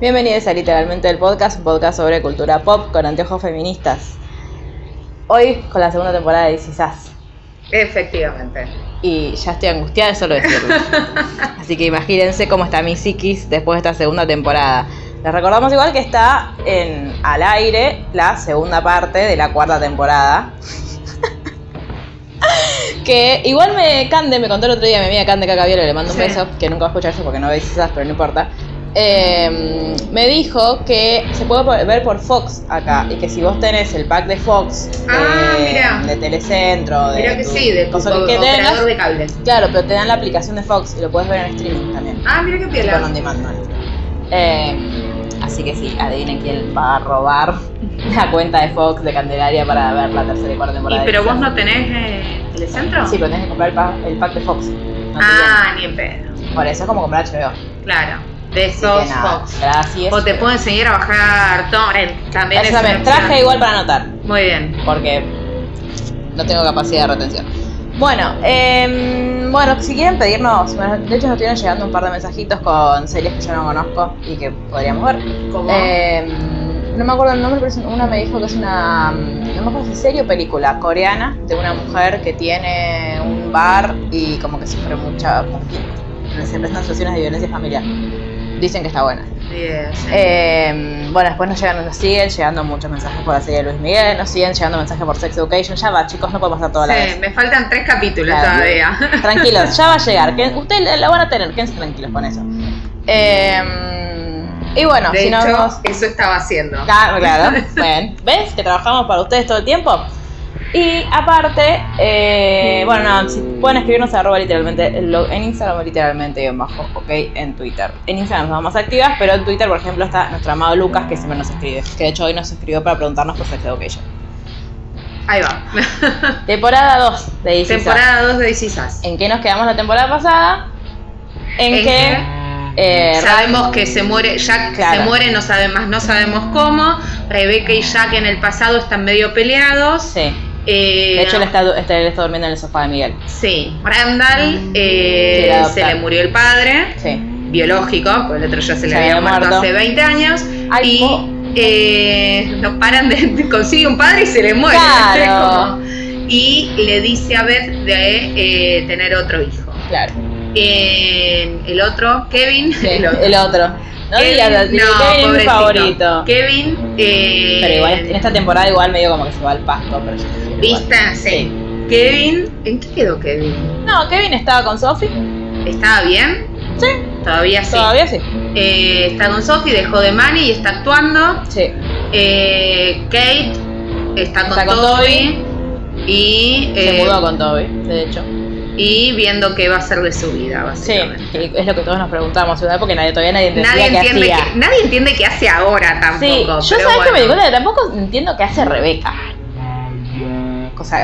Bienvenidos a Literalmente el Podcast, un podcast sobre cultura pop con anteojos feministas. Hoy con la segunda temporada de Cisas. Efectivamente. Y ya estoy angustiada de solo decirlo. Así que imagínense cómo está mi psiquis después de esta segunda temporada. Les recordamos igual que está en al aire la segunda parte de la cuarta temporada. que igual me Cande, me contó el otro día mi amiga Cande Cacaviero, le mando un Sí. beso, que nunca va a escuchar eso porque no ve Cisas, pero no importa. Eh, me dijo que se puede ver por Fox acá y que si vos tenés el pack de Fox de, Ah, de Telecentro, de que tu sí, de tu cosa que operador tengas, de cable. claro, pero te dan la aplicación de Fox y lo puedes ver en streaming también. Ah, mira qué piola. on demand, ¿no? Eh, así que sí, adivinen quién va a robar la cuenta de Fox de Candelaria para ver la tercera y cuarta ¿Y temporada. de pero vos no tenés eh, telecentro? Sí, pero tenés que comprar el pack, el pack de Fox. No ah, ni en pedo. Por eso es como comprar HBO. Claro. De esos Fox. gracias. O te puedo enseñar a bajar torrent. También es también. Traje igual para anotar, Muy bien. porque no tengo capacidad de retención. Bueno, em, bueno, si quieren pedirnos, de hecho nos estuvieron llegando un par de mensajitos con series que yo no conozco y que podríamos ver. ¿Cómo? Em, no me acuerdo el nombre, pero una me dijo que es una, no me acuerdo si serie o película coreana de una mujer que tiene un bar y como que sufre mucha, se prestan situaciones de violencia familiar. Dicen que está buena. Bien, sí. Eh, bueno, después nos llegan, nos siguen llegando muchos mensajes por la serie de Luis Miguel, nos siguen llegando mensajes por Sex Education. Ya va, chicos, no podemos hacer todo a la Sí, vez. me faltan tres capítulos Claro. todavía. Tranquilos, ya va a llegar. que Ustedes la van a tener, quédense tranquilos con eso. Eh, y bueno, De si hecho, no vemos. eso estaba haciendo. Claro, claro. Ven, ¿ves que trabajamos para ustedes todo el tiempo? Y aparte, eh, bueno, no, si pueden escribirnos arroba literalmente, en Instagram literalmente guion bajo, ok, en Twitter. En Instagram somos más activas, pero en Twitter, por ejemplo, está nuestro amado Lucas, que siempre nos escribe, que de hecho hoy nos escribió para preguntarnos por Sex Education. Ahí va. Temporada 2 de DC Temporada 2 de This Is Us. ¿En qué nos quedamos la temporada pasada? En, En que... eh, Sabemos que se muere, Jack Claro. se muere, no sabemos, no sabemos cómo. Rebeca y Jack en el pasado están medio peleados. Sí, Eh, de hecho él está, está- él está durmiendo en el sofá de Miguel. Sí, Randall eh, Quiere adoptar. se le murió el padre, Sí. biológico, porque el otro ya se le Se había había muerto, muerto. hace 20 años. Ay, y eh, no paran de, de- consigue un padre y se le muere. Claro. y le dice a Beth de eh, tener otro hijo. Claro. Eh, el otro, Kevin, Sí, el otro. el otro. No Kevin, no, Kevin es mi favorito. Kevin, eh, Pero igual en esta temporada igual medio como que se va al pasto, pero igual. ¿Viste? Sí. Kevin, ¿en qué quedó Kevin? No, Kevin estaba con Sophie. ¿Estaba bien? Sí, Todavía sí. todavía sí. Eh, está con Sophie, dejó de Manny y está actuando. Sí. Eh, Kate está con, Está con Toby, y, Se eh, mudó con Toby, de hecho. Y viendo qué va a hacer de su vida, Sí, básicamente. que es lo que todos nos preguntamos, ¿verdad? Porque nadie, todavía nadie entendía Nadie qué entiende, hacía. que, nadie entiende qué hace ahora tampoco. Sí, yo sabes que bueno. me di cuenta que tampoco entiendo qué hace Rebeca.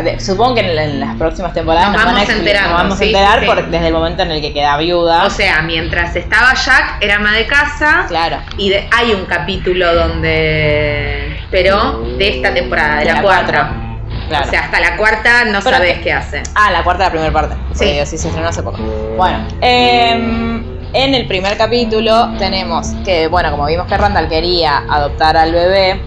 De- supongo que en, en las próximas temporadas Nos nos, van vamos a expli- enterar, nos vamos a sí, enterar sí. por- desde el momento en el que queda viuda. O sea, mientras estaba Jack, era ama de casa. claro. Y de- hay un capítulo donde. Pero de esta temporada, de, De la, la cuarta. cuatro. Claro. O sea, hasta la cuarta no Pero sabes que- qué hace. Ah, la cuarta de la primera parte. Sí. Sí, se estrenó hace poco. Bueno, em, en el primer capítulo tenemos que, bueno, como vimos que Randall quería adoptar al bebé,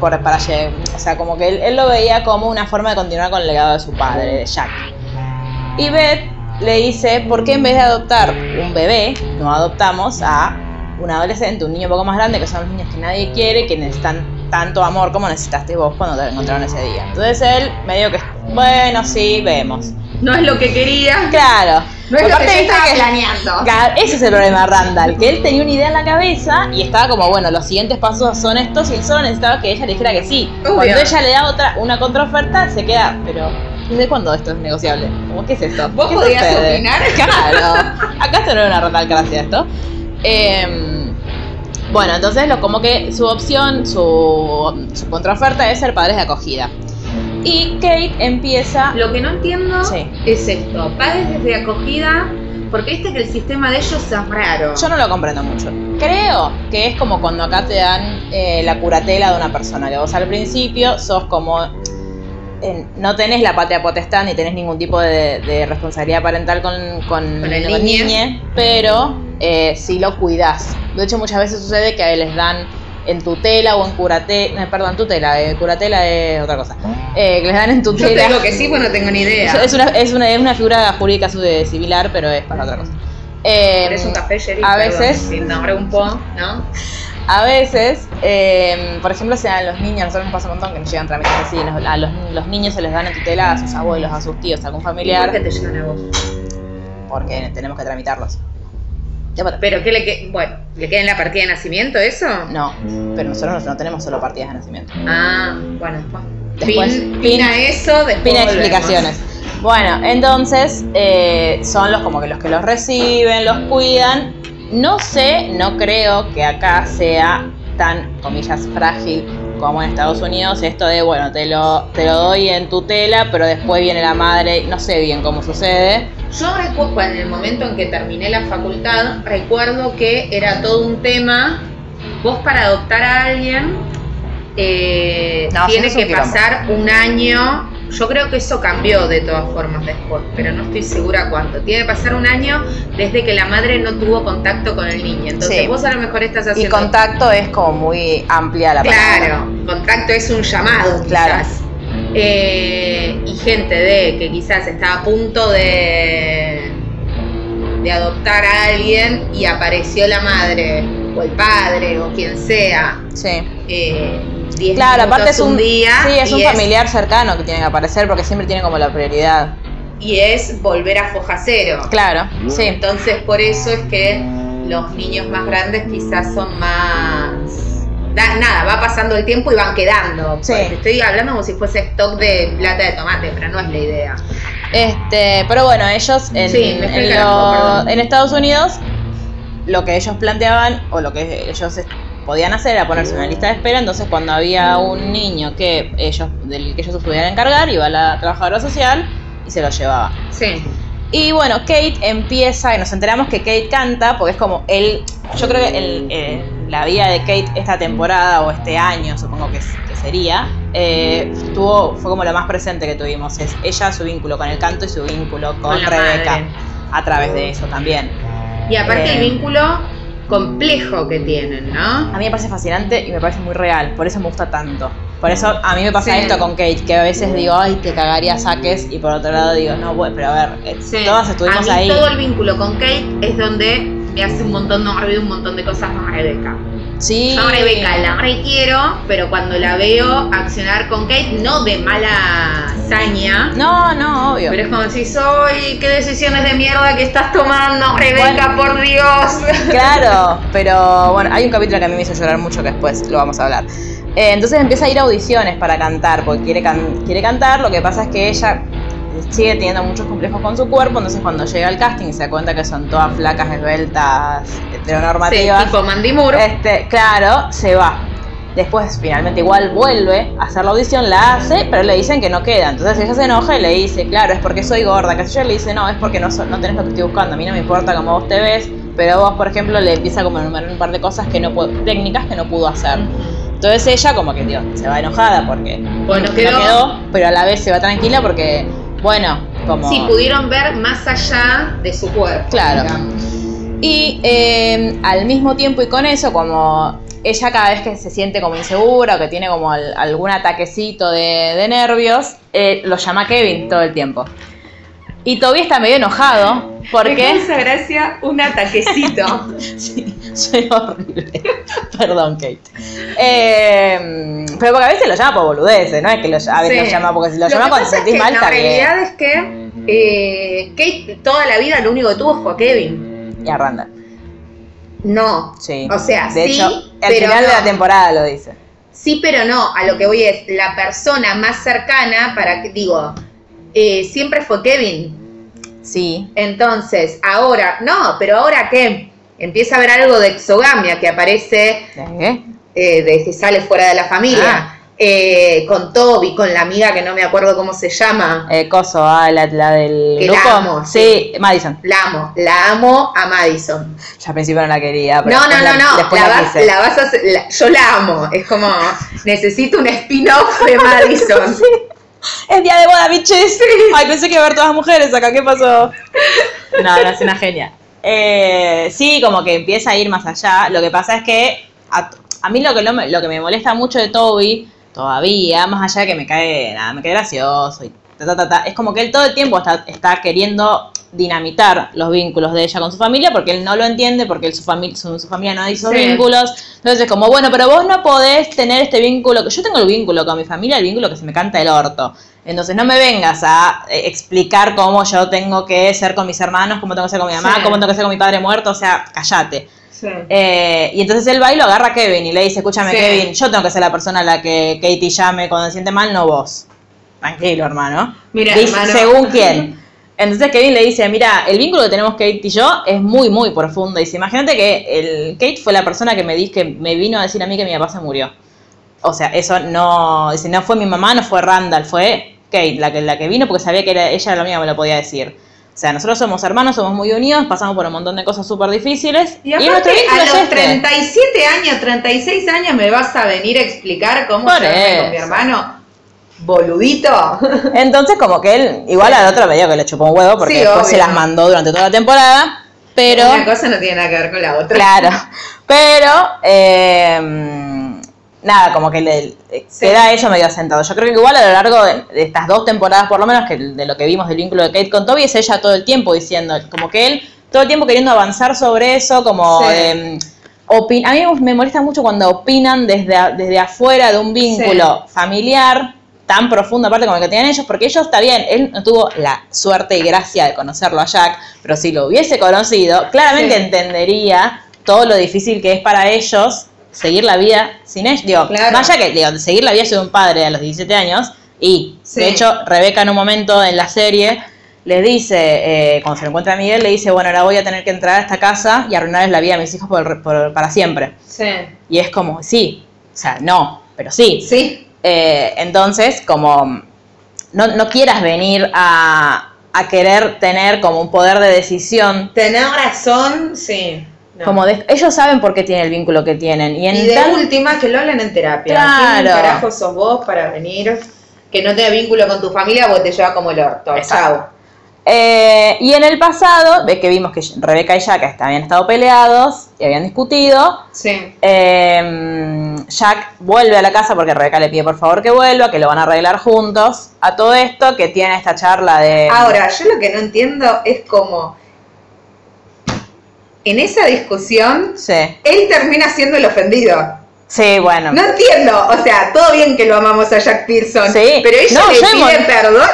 por, para o sea, como que él, él lo veía como una forma de continuar con el legado de su padre, de Jack. Y Beth le dice, ¿por qué en vez de adoptar un bebé, no adoptamos a un adolescente, un niño un poco más grande, que son los niños que nadie quiere, que necesitan tanto amor como necesitaste vos cuando te encontraron ese día? Entonces él medio que, bueno, sí, vemos. No es lo que quería. Claro. No es lo que estaba que- planeando. Claro, ese es el problema de Randall, que él tenía una idea en la cabeza y estaba como, bueno, los siguientes pasos son estos y él solo necesitaba que ella le dijera que sí. Obvio. Cuando ella le da otra, una contraoferta, se queda, pero ¿desde cuándo esto es negociable? Como, ¿qué es esto? ¿Vos ¿Qué podías sucede? opinar? Claro. Acá se no era una Randall gracia esto. Eh, Bueno, entonces lo, como que su opción, su, su contraoferta es ser padres de acogida. Y Kate empieza... Lo que no entiendo Sí. es esto. Padres desde acogida, porque viste que el sistema de ellos es raro. Yo no lo comprendo mucho. Creo que es como cuando acá te dan eh, la curatela de una persona, que vos al principio sos como... eh, no tenés la patria potestad ni tenés ningún tipo de, de responsabilidad parental con, con, Con el niñe, pero eh, si lo cuidás. De hecho, muchas veces sucede que les dan en tutela o en curatela, perdón, tutela, eh, curatela es otra cosa, Eh, que les dan en Yo tutela. te digo que sí, pues no tengo ni idea. Es una, es una, es una figura jurídica similar, pero es para otra cosa. Eh, Pero es un café, Jerry, a perdón, veces- si nombré un po, ¿no? A veces, eh, por ejemplo, se dan los niños, a nosotros nos pasa un montón que nos llegan trámites así, nos- a los, los niños se les dan en tutela a sus abuelos, a sus tíos, a algún ¿Y por familiar, qué te llegan a vos? porque tenemos que tramitarlos. Pero- ¿Pero qué le queda? Bueno, ¿le queda en la partida de nacimiento eso? No, pero nosotros no, no tenemos solo partidas de nacimiento. Ah, bueno, después. Después, fin a eso, después volvemos. explicaciones. Bueno, entonces eh, son los como que los que los reciben, los cuidan. No sé, no creo que acá sea tan, comillas, frágil como en Estados Unidos. Esto de, bueno, te lo, te lo doy en tutela, pero después viene la madre. No sé bien cómo sucede. Yo recuerdo, en el momento en que terminé la facultad, recuerdo que era todo un tema. Vos para adoptar a alguien eh, No, tiene eso es un que pasar un año. Yo creo que eso cambió de todas formas después, pero no estoy segura cuánto. Tiene que pasar un año desde que la madre no tuvo contacto con el niño. Entonces Sí. vos a lo mejor estás Y haciendo... contacto es como muy amplia la palabra. Claro, contacto es un llamado, Claro. quizás. Eh, y gente de que quizás está a punto de, de adoptar a alguien y apareció la madre o el padre o quien sea. Sí. eh, 10 Claro, minutos aparte es un, día sí, es un familiar cercano que tiene que aparecer porque siempre tiene como la prioridad. y es volver a foja cero. Claro, sí. Entonces por eso es que los niños más grandes quizás son más... da- nada, va pasando el tiempo y van quedando. Sí. Pues, Estoy hablando como si fuese stock de plata de tomate, pero no es la idea. Este, pero bueno, ellos en, Sí, en, lo- en Estados Unidos lo que ellos planteaban o lo que ellos podían hacer era ponerse en una lista de espera, entonces cuando había un niño que ellos del que ellos se pudieran encargar, iba a la trabajadora social y se lo llevaba. Sí. Y bueno, Kate empieza, y nos enteramos que Kate canta, porque es como él, yo creo que el, eh, la vida de Kate esta temporada o este año, supongo que, sería, eh, tuvo, fue como lo más presente que tuvimos, es ella su vínculo con el canto y su vínculo con, Con Rebeca, madre. a través de eso también. Y aparte Eh. el vínculo complejo que tienen, ¿no? A mí me parece fascinante y me parece muy real, por eso me gusta tanto. Por eso a mí me pasa Sí. esto con Kate, que a veces digo, ay, te cagaría saques, y por otro lado digo, no, bueno, pero a ver, eh, Sí. todas estuvimos a mí ahí. todo el vínculo con Kate es donde me hace un montón, no olvido un montón de cosas con Rebeca. Sí. Yo a Rebeca la requiero, pero cuando la veo accionar con Kate, no de mala hazaña, No, no, obvio. pero es como si soy, qué decisiones de mierda que estás tomando, Rebeca, por Dios. Claro, pero bueno, hay un capítulo que a mí me hizo llorar mucho que después lo vamos a hablar. Eh, entonces empieza a ir a audiciones para cantar, porque quiere, can- quiere cantar, lo que pasa es que ella sigue teniendo muchos complejos con su cuerpo, entonces cuando llega al casting y se da cuenta que son todas flacas, esbeltas, Sí, heteronormativas, tipo Mandy Moore. este, claro, se va. Después finalmente igual vuelve a hacer la audición, la hace, pero le dicen que no queda. Entonces ella se enoja y le dice, claro, es porque soy gorda. Ella le dice, no, es porque no, no tenés lo que estoy buscando. A mí no me importa cómo vos te ves, pero vos, por ejemplo, le empieza como a enumerar un par de cosas que no puedo- técnicas que no pudo hacer. Entonces ella como que, tío, se va enojada porque Bueno, no quedó, pero a la vez se va tranquila porque, bueno, como... Sí, pudieron ver más allá de su cuerpo. Claro. digamos. Y eh, al mismo tiempo y con eso, como ella cada vez que se siente como insegura o que tiene como al- algún ataquecito de, de nervios, eh, lo llama Kevin todo el tiempo. Y Toby está medio enojado Me porque... causa gracia un ataquecito. sí, soy horrible. Perdón, Kate. Eh, pero porque a veces lo llama por boludeces, no es que lo, a veces Sí. lo llama porque si lo, que llama cuando te es sentís que mal La bien. realidad es que eh, Kate toda la vida lo único que tuvo fue a Kevin. Y a Randall. No. Sí. O sea, de sí, hecho, al final de la temporada lo dice. Sí, pero no. A lo que voy es la persona más cercana para que digo eh, siempre fue Kevin. Sí. Entonces, ahora, no, pero ahora qué? empieza a haber algo de exogamia que aparece, ¿Eh? eh, de que sale fuera de la familia, Ah. eh, con Toby, con la amiga que no me acuerdo cómo se llama. Eh, coso, ah, la, la del Que la amo, sí, Madison. La amo, la amo a Madison. Ya al principio no la quería. Pero No, no, no, la- no. Después La la, vas, la vas a la- yo la amo. Es como, necesito un spin-off de Madison. Es día de boda, biches. Ay, pensé que iba a haber todas las mujeres acá. ¿Qué pasó? No, no, es una genia. Eh, sí, como que empieza a ir más allá. Lo que pasa es que a, a mí lo que, lo, me- lo que me molesta mucho de Toby, todavía, más allá de que me cae, nada, me cae gracioso y ta, ta, ta, ta, es como que él todo el tiempo está, está queriendo dinamitar los vínculos de ella con su familia porque él no lo entiende, porque él, su, fami- su, su familia no hizo Sí. vínculos. Entonces es como, bueno, pero vos no podés tener este vínculo, que yo tengo el vínculo con mi familia, el vínculo que se me canta el orto. Entonces no me vengas a eh, explicar cómo yo tengo que ser con mis hermanos, cómo tengo que ser con mi mamá, Sí. cómo tengo que ser con mi padre muerto, o sea, callate. Eh, y entonces él va y lo agarra a Kevin y le dice, escúchame Sí. Kevin, yo tengo que ser la persona a la que Katie llame cuando se siente mal, no vos. Tranquilo, hermano. Mira, Dice, hermano. Según quién. Entonces Kevin le dice, mira, el vínculo que tenemos Kate y yo es muy, muy profundo. Dice, imagínate que el Kate fue la persona que me, di, que me vino a decir a mí que mi papá se murió. O sea, eso no, dice, no fue mi mamá, no fue Randall, fue Kate la que, la que vino porque sabía que era, ella era la única que me lo podía decir. O sea, nosotros somos hermanos, somos muy unidos, pasamos por un montón de cosas súper difíciles. Y aparte, nuestro vínculo a es los este. 37 años, 36 años, me vas a venir a explicar cómo llevarme con mi hermano. Boludito. Entonces, como que él, igual al otro medio que le chupó un huevo porque Sí, después obvio. se las mandó durante toda la temporada. Pero. Una cosa no tiene nada que ver con la otra. Claro. Pero. eh, nada, como que le Sí. queda ello medio sentado. Yo creo que igual a lo largo de, de estas dos temporadas, por lo menos, que de lo que vimos del vínculo de Kate con Toby, es ella todo el tiempo diciendo, como que él todo el tiempo queriendo avanzar sobre eso, como. Sí. opin- a mí me molesta mucho cuando opinan desde, a- desde afuera de un vínculo familiar tan profundo, aparte como el que tienen ellos, porque ellos está bien, él no tuvo la suerte y gracia de conocerlo a Jack, pero si lo hubiese conocido, claramente Sí. entendería todo lo difícil que es para ellos seguir la vida sin ellos. Digo, Claro. más allá que digo, seguir la vida de un padre a los 17 años, y Sí. de hecho, Rebeca en un momento en la serie les dice, eh, cuando se lo encuentra a Miguel, le dice, bueno, ahora voy a tener que entrar a esta casa y arruinarles la vida a mis hijos por- para siempre. Sí. Y es como, sí, o sea, no, pero sí. Sí. Eh, entonces, como no, no quieras venir a, a querer tener como un poder de decisión, Tener razón, sí. No. como de- ellos saben por qué tienen el vínculo que tienen. Y en Y de última, que lo hablen en terapia. Claro. ¿Quién carajo sos vos para venir? Que no tenga vínculo con tu familia porque te lleva como el orto. Exacto. Chau. Eh, y en el pasado, ves que vimos que Rebeca y Jack habían estado peleados y habían discutido. Sí. Eh, Jack vuelve a la casa porque Rebeca le pide por favor que vuelva, que lo van a arreglar juntos. A todo esto, que tiene esta charla de. Ahora, yo lo que no entiendo es como en esa discusión Sí, él termina siendo el ofendido. sí, bueno. No entiendo, o sea, todo bien que lo amamos a Jack Pearson, Sí. pero ella No, le pide hemos- perdón.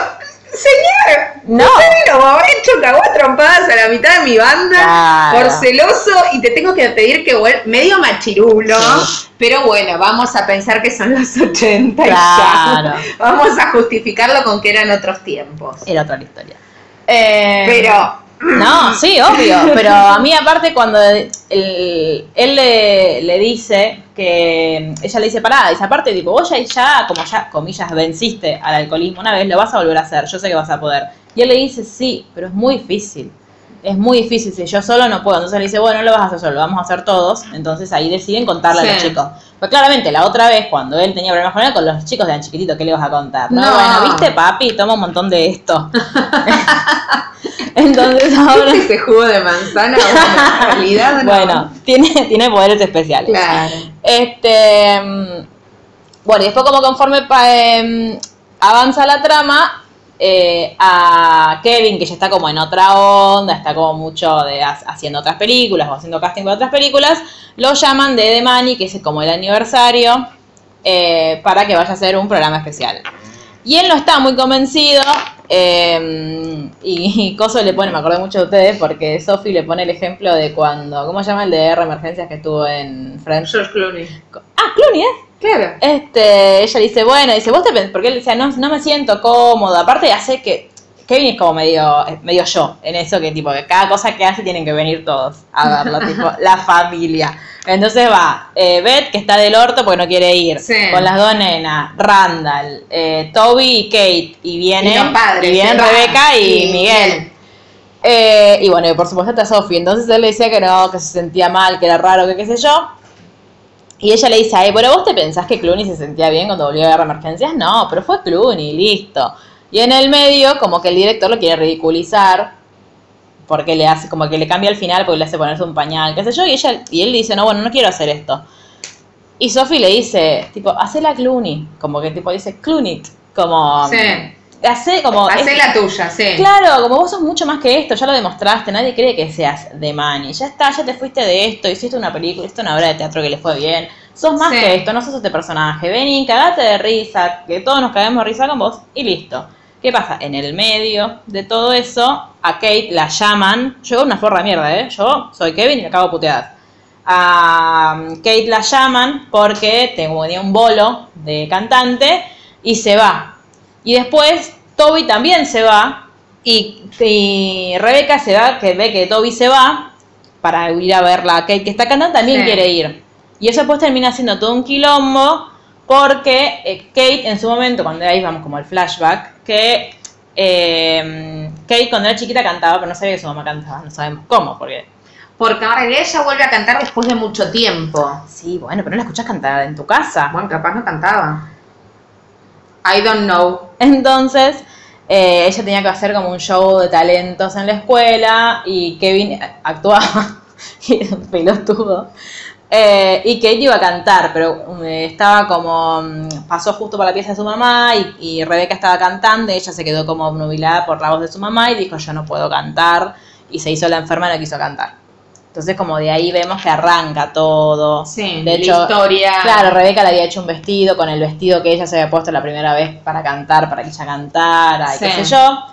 Señor, No. usted vino borracho, cagó a trompadas a la mitad de mi banda Claro. por celoso y te tengo que pedir que vuelva, medio machirulo, Sí. pero bueno, vamos a pensar que son los 80 y Claro. ya. Vamos a justificarlo con que eran otros tiempos. Era otra historia. Eh, Pero No, sí, obvio. Pero a mí, aparte, cuando el- él le, le dice que. Ella le dice, pará, dice, aparte, tipo, vos ya, ya, como ya, comillas, venciste al alcoholismo una vez, lo vas a volver a hacer. Yo sé que vas a poder. Y él le dice, sí, pero es muy difícil. Es muy difícil, si yo solo no puedo. Entonces le dice, bueno, no lo vas a hacer solo, lo vamos a hacer todos. Entonces ahí deciden contarle a los chicos. Pues claramente, la otra vez, cuando él tenía problemas con él, con los chicos de chiquitito, ¿qué le vas a contar? No, No. bueno, viste, papi, toma un montón de esto. Entonces ahora. ¿Viste ese jugo de manzana? Bueno, en realidad no. Bueno, tiene, tiene poderes especiales. Claro. Este. mm, Bueno, y después, como conforme pa- em, avanza la trama, eh, a Kevin, que ya está como en otra onda, está como mucho de ha- haciendo otras películas o haciendo casting para otras películas, lo llaman de The Money, que es como el aniversario, eh, para que vaya a hacer un programa especial. Y él no está muy convencido. eh, y, y Coso le pone, me acordé mucho de ustedes, porque Sophie le pone el ejemplo de cuando, ¿cómo se llama el de R Emergencias que estuvo en Friends? George Clooney. Ah, Clooney, ¿eh? Claro. Este, ella dice, bueno, dice, vos te pensás, porque él decía, no, no me siento cómodo, aparte hace que, Kevin es como medio, medio yo en eso que tipo que cada cosa que hace tienen que venir todos a verlo, tipo la familia. Entonces va eh, Beth que está del orto porque no quiere ir, Sí. con las dos nenas, Randall, eh, Toby y Kate y vienen, Y padres, y vienen. Rebeca y, Y Miguel. Miguel. Eh, y bueno, y por supuesto está Sophie. Entonces él le decía que no, que se sentía mal, que era raro, que qué sé yo. Y ella le dice a él, bueno, ¿vos te pensás que Clooney se sentía bien cuando volvió a guerra de emergencias? No, pero fue Clooney, listo. Y en el medio, como que el director lo quiere ridiculizar, porque le hace, como que le cambia el final, porque le hace ponerse un pañal, qué sé yo, y ella, y él dice, no, bueno, no quiero hacer esto. Y Sophie le dice, tipo, hacela Clooney, como que tipo dice, Clooney, como, Sí. Hace como, Hacé es- la tuya, sí. Claro, como vos sos mucho más que esto, ya lo demostraste, nadie cree que seas de Manny. Ya está, ya te fuiste de esto, hiciste una película, hiciste una obra de teatro que le fue bien. Sos más Sí. que esto, no sos este personaje. Vení, cagate de risa, que todos nos caguemos de risa con vos y listo. ¿Qué pasa? En el medio de todo eso, a Kate la llaman. Yo una forra de mierda, ¿eh? Yo soy Kevin y me cago puteadas. A Kate la llaman porque tenía un bolo de cantante y se va. Y después Toby también se va y, y Rebeca se va, que ve que Toby se va para ir a verla a Kate que está cantando, también Sí. quiere ir. Y eso después termina siendo todo un quilombo porque eh, Kate en su momento, cuando ahí vamos como al flashback, que eh, Kate cuando era chiquita cantaba, pero no sabía que su mamá cantaba, no sabemos cómo, porque... Porque ahora ella vuelve a cantar después de mucho tiempo. Sí, bueno, pero no la escuchás cantar en tu casa. Bueno, capaz no cantaba. I don't know. Entonces, eh, ella tenía que hacer como un show de talentos en la escuela y Kevin actuaba y era un pelotudo. Eh, y Kate iba a cantar, pero eh, estaba como. mm, pasó justo por la pieza de su mamá y, y Rebeca estaba cantando y ella se quedó como obnubilada por la voz de su mamá y dijo: Yo no puedo cantar. Y se hizo la enferma y no quiso cantar. Entonces, como de ahí vemos que arranca todo. Sí, de la hecho, historia. Claro, Rebeca le había hecho un vestido con el vestido que ella se había puesto la primera vez para cantar, para que ella cantara, y qué sé yo.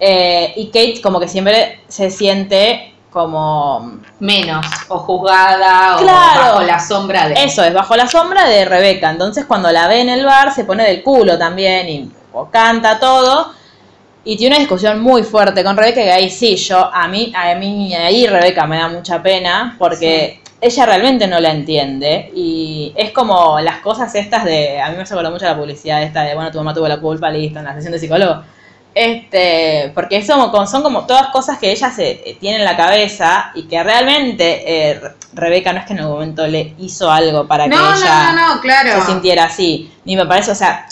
Eh, y Kate como que siempre se siente como... Menos. O juzgada o bajo la sombra de. Eso, es bajo la sombra de Rebeca. Entonces cuando la ve en el bar se pone del culo también y o canta todo. Y tiene una discusión muy fuerte con Rebeca que ahí sí, yo, a mí, a mí ahí Rebeca me da mucha pena porque ella realmente no la entiende y es como las cosas estas de, a mí me acordó mucho la publicidad esta de, bueno, tu mamá tuvo la culpa, listo, en la sesión de psicólogo. Este, porque son, como- son como todas cosas que ella se eh, tiene en la cabeza y que realmente eh, Re- Rebeca no es que en algún momento le hizo algo para no, que no, ella no, no, claro. se sintiera así. Ni me parece, o sea,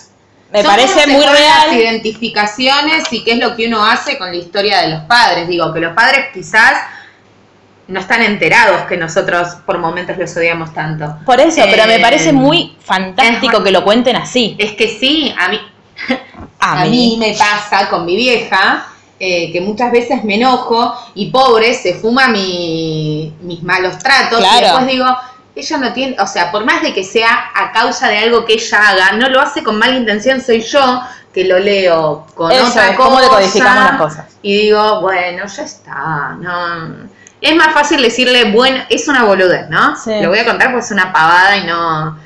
me Son parece muy real. Las identificaciones y qué es lo que uno hace con la historia de los padres. Digo, que los padres quizás no están enterados que nosotros por momentos los odiamos tanto. Por eso, pero me Eh, parece muy fantástico es- que lo cuenten así. Es que sí, a mí, A, a mí. mí me pasa con mi vieja. eh, que muchas veces me enojo y pobre se fuma mi- mis malos tratos Claro. y después digo, ella no tiene, o sea, por más de que sea a causa de algo que ella haga, no lo hace con mala intención, soy yo que lo leo con Eso otra es, cosa. cómo decodificamos las cosas. Y digo, bueno, ya está, no. Es más fácil decirle, bueno, es una boludez, ¿no? Sí. Lo voy a contar porque es una pavada y no.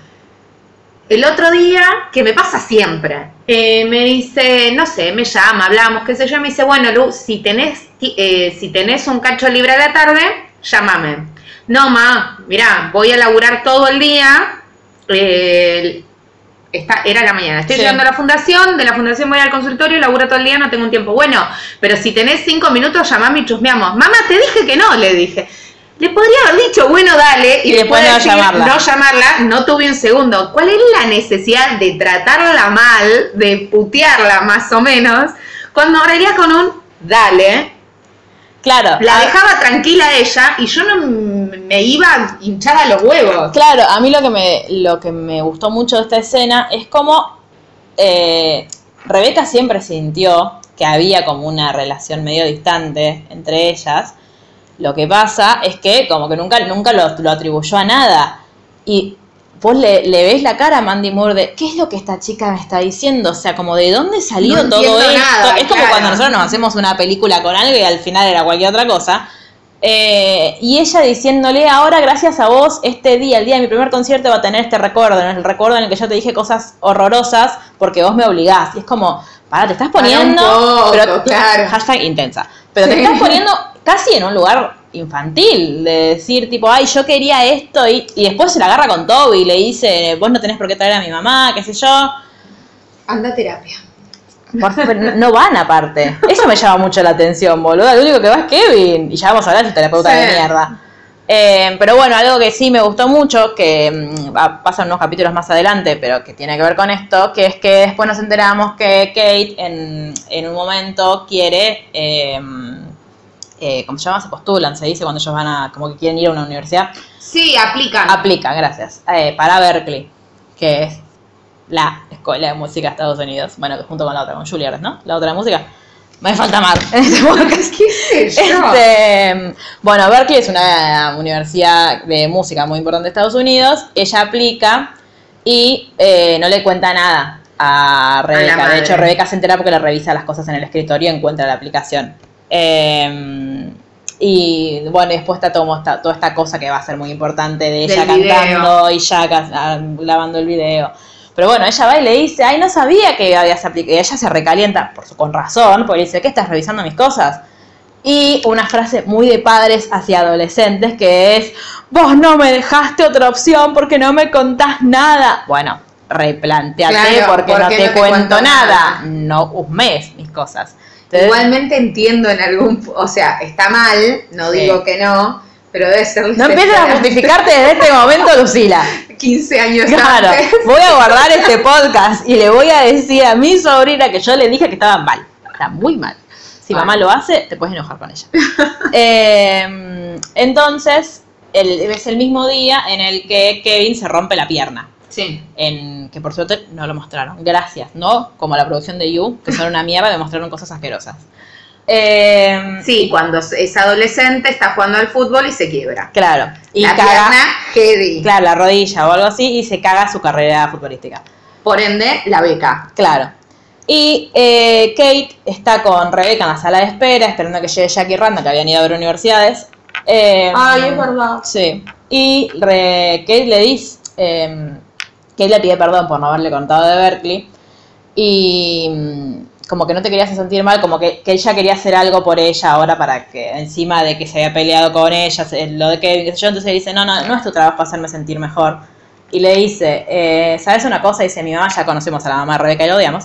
El otro día, que me pasa siempre, eh, me dice, no sé, me llama, hablamos, qué sé yo, me dice, bueno, Lu, si tenés, eh, si tenés un cacho libre a la tarde, llámame. No, ma, mirá, voy a laburar todo el día, eh, está, era la mañana, estoy Sí. llegando a la fundación, de la fundación voy al consultorio, laburo todo el día, no tengo un tiempo. Bueno, pero si tenés cinco minutos, llamame y chusmeamos. Mamá, te dije que no, le dije. Le podría haber dicho, bueno, dale, y, Y después no llamarla. no llamarla, no tuve un segundo. ¿Cuál es la necesidad de tratarla mal, de putearla más o menos, cuando ahora con un dale? Claro. La dejaba tranquila ella y yo no me iba hinchada a los huevos. Claro, a mí lo que me, lo que me gustó mucho de esta escena es como eh, Rebeca siempre sintió que había como una relación medio distante entre ellas. Lo que pasa es que como que nunca, nunca lo, lo atribuyó a nada. Y vos le, le ves la cara a Mandy Moore de ¿qué es lo que esta chica me está diciendo? O sea, como de dónde salió No todo esto. nada, es como claro. cuando nosotros nos hacemos una película con algo y al final era cualquier otra cosa. Eh, y ella diciéndole, ahora gracias a vos, este día, el día de mi primer concierto va a tener este recuerdo, el recuerdo en el que yo te dije cosas horrorosas porque vos me obligás. Y es como, para, te estás poniendo, poco, pero claro. hashtag intensa, pero te Sí. estás poniendo casi en un lugar infantil, de decir tipo, ay, yo quería esto, y, y después se la agarra con Toby y le dice, vos no tenés por qué traer a mi mamá, qué sé yo. Anda a terapia. Por favor, no, no van aparte. Eso me llama mucho la atención, boludo. El único que va es Kevin. Y ya vamos a hablar de su terapeuta Sí. de mierda. Eh, pero bueno, algo que sí me gustó mucho, que mm, pasan unos capítulos más adelante, pero que tiene que ver con esto, que es que después nos enteramos que Kate en, en un momento quiere, eh, eh, ¿cómo se llama? Se postulan, se dice cuando ellos van a, como que quieren ir a una universidad. Sí, aplican. Aplican, gracias, eh, para Berkeley, que es la escuela de música de Estados Unidos. Bueno, que junto con la otra, con Juilliard, ¿no? La otra de música. Me falta en este podcast. ¿Qué sé yo? Este, bueno, Berkeley es una universidad de música muy importante de Estados Unidos. Ella aplica y eh, no le cuenta nada a Rebeca. de hecho, Rebeca se entera porque le revisa las cosas en el escritorio y encuentra la aplicación. Eh, y bueno, y después está todo, toda esta cosa que va a ser muy importante de ella Del video. cantando y ya ah, grabando el video. Pero bueno, ella va y le dice, ay, no sabía que habías aplicado. Y ella se recalienta, por su, con razón, porque dice, ¿qué estás revisando mis cosas? Y una frase muy de padres hacia adolescentes que es, vos no me dejaste otra opción porque no me contás nada. Bueno, replanteate Claro, porque, ¿por no te, no te cuento cuento nada. nada? No husmes mis cosas. Entonces, Igualmente entiendo en algún... O sea, está mal, no Sí. digo que no, pero debe ser... no empieces a justificarte desde este momento, Lucila. 15 años Claro, antes. voy a guardar este podcast y le voy a decir a mi sobrina que yo le dije que estaba mal. Está muy mal. Si Ah. mamá lo hace, te puedes enojar con ella. Eh, entonces, el- es el mismo día en el que Kevin se rompe la pierna. Sí. En, que por suerte no lo mostraron. Gracias, ¿no? Como la producción de You, que son una mierda, me mostraron cosas asquerosas. Eh, Sí, cuando es adolescente está jugando al fútbol y se quiebra. Claro. Y la caga, pierna heavy. claro, la rodilla o algo así, y se caga su carrera futbolística. Por ende, la beca. Claro. Y eh, Kate está con Rebeca en la sala de espera, esperando a que llegue Jackie y Randa, que habían ido a ver universidades. Eh, verdad. Sí. Y re- Kate le dice, eh, Kate le pide perdón por no haberle contado de Berkeley. Y mm, como que no te quería hacer sentir mal, como que, que ella quería hacer algo por ella ahora para que, encima de que se había peleado con ella, lo de Kevin, entonces le dice, no, no, no es tu trabajo hacerme sentir mejor. Y le dice, eh, ¿sabes una cosa? Dice, mi mamá, ya conocemos a la mamá Rebeca y la odiamos.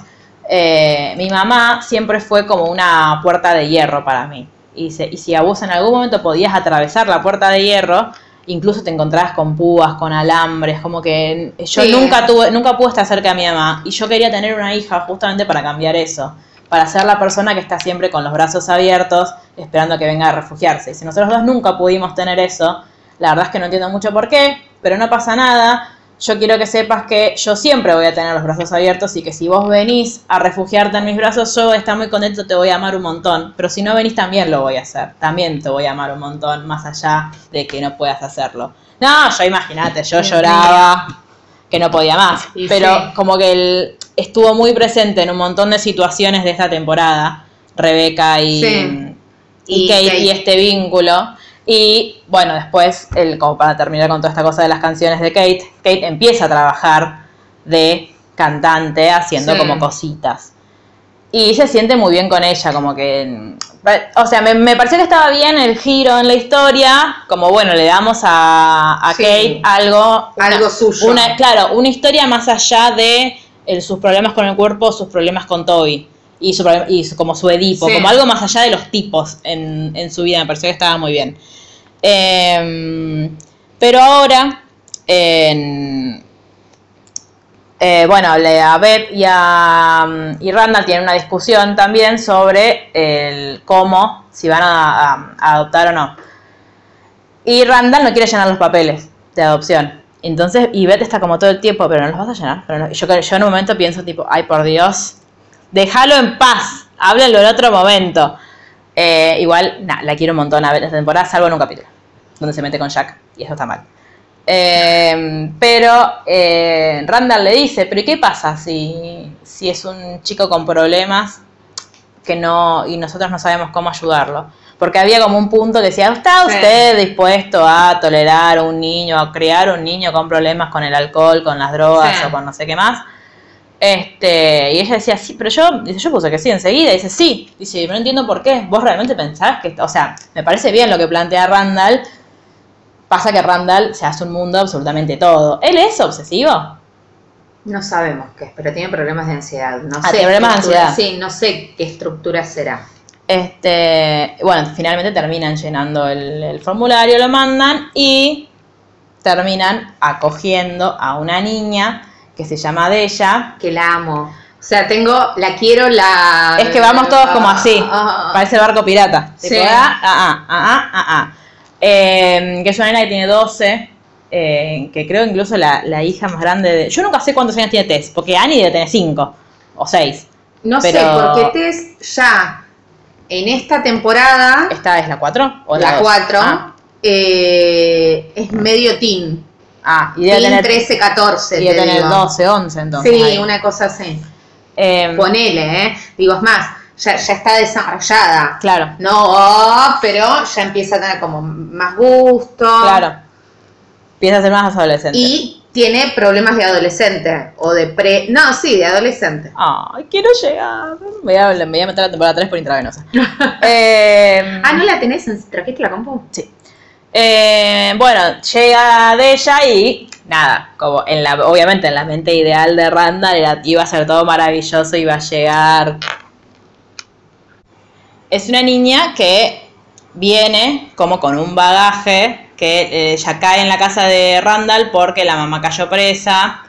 Eh, mi mamá siempre fue como una puerta de hierro para mí. Y, dice, y si a vos en algún momento podías atravesar la puerta de hierro, incluso te encontrabas con púas, con alambres, como que yo Sí. nunca tuve, nunca pude estar cerca de mi mamá. Y yo quería tener una hija justamente para cambiar eso. Para ser la persona que está siempre con los brazos abiertos, esperando a que venga a refugiarse. Y si nosotros dos nunca pudimos tener eso, la verdad es que no entiendo mucho por qué, pero no pasa nada. Yo quiero que sepas que yo siempre voy a tener los brazos abiertos y que si vos venís a refugiarte en mis brazos, yo estar muy contento, te voy a amar un montón. Pero si no venís, también lo voy a hacer. También te voy a amar un montón, más allá de que no puedas hacerlo. No, yo imagínate, yo lloraba que no podía más. Pero sí. como que él estuvo muy presente en un montón de situaciones de esta temporada, Rebeca y, Sí. y, Kate. y este vínculo. Y bueno, después, el, como para terminar con toda esta cosa de las canciones de Kate, Kate empieza a trabajar de cantante haciendo Sí. como cositas. Y se siente muy bien con ella, como que... O sea, me, me pareció que estaba bien el giro en la historia, como bueno, le damos a, a Sí. Kate algo... Algo suyo. Una, claro, una historia más allá de el- sus problemas con el cuerpo, sus problemas con Toby. Y, su, y su- como su Edipo, Sí. como algo más allá de los tipos en, en su vida, me pareció que estaba muy bien. Em, pero ahora, en- eh, bueno, a Beth y, a, y Randall tienen una discusión también sobre el cómo, si van a, adoptar o no. Y Randall no quiere llenar los papeles de adopción. Entonces, y Beth está como todo el tiempo, pero no los vas a llenar. Yo, yo en un momento pienso tipo, ay por Dios, déjalo en paz, háblenlo en otro momento. Eh, igual, nada, la quiero un montón a Beth esta temporada, salvo en un capítulo, donde se mete con Jack, y eso está mal. Eh, pero eh, Randall le dice, pero ¿y qué pasa si, si es un chico con problemas que no y nosotros no sabemos cómo ayudarlo? Porque había como un punto que decía, ¿está Sí. usted dispuesto a tolerar a un niño, a criar un niño con problemas con el alcohol, con las drogas Sí. o con no sé qué más? Este, y ella decía, sí, pero yo, dice, yo puse que sí enseguida. Dice, sí. Dice, no entiendo por qué. Vos realmente pensás que, o sea, me parece bien lo que plantea Randall. Pasa que Randall se hace un mundo absolutamente todo. ¿Él es obsesivo? No sabemos qué es, pero tiene problemas de ansiedad. No Ah, sé tiene problemas de ansiedad. Sí, no sé qué estructura será. Este, bueno, finalmente terminan llenando el, el formulario, lo mandan y terminan acogiendo a una niña que se llama Della. Que la amo. O sea, tengo, la quiero, la... Es que vamos todos como así, Ah, ah, parece barco pirata. Sí. Tipo, ah, ah, ah, ah, ah, ah. Eh, que es una nena que tiene 12, eh, que creo incluso la, la hija más grande de... Yo nunca sé cuántos años tiene Tess, porque Annie debe tener 5 o 6. No sé, Pero- porque Tess ya en esta temporada, ¿Esta es la 4? ¿O la dos? 4, Ah, eh, es medio teen. Ah, y debe tener, 13, 14. y debe te tener digo. 12, 11 entonces. Sí, ahí. una cosa así. Eh, Ponele, ¿eh? Digo, es más, ya, ya está desarrollada. Claro, No, pero ya empieza a tener como más gusto. claro. Empieza a ser más adolescente. Y tiene problemas de adolescente. O de pre. No, sí, de adolescente. Ay, quiero llegar. Me voy a, me voy a meter la temporada 3 por intravenosa. eh, Ah, ¿no la tenés en trajiste la compu? Sí. Eh, bueno, llega de ella y nada, como en la, obviamente en la mente ideal de Randall era, iba a ser todo maravilloso, iba a llegar. Es una niña que viene como con un bagaje que eh, ya cae en la casa de Randall porque la mamá cayó presa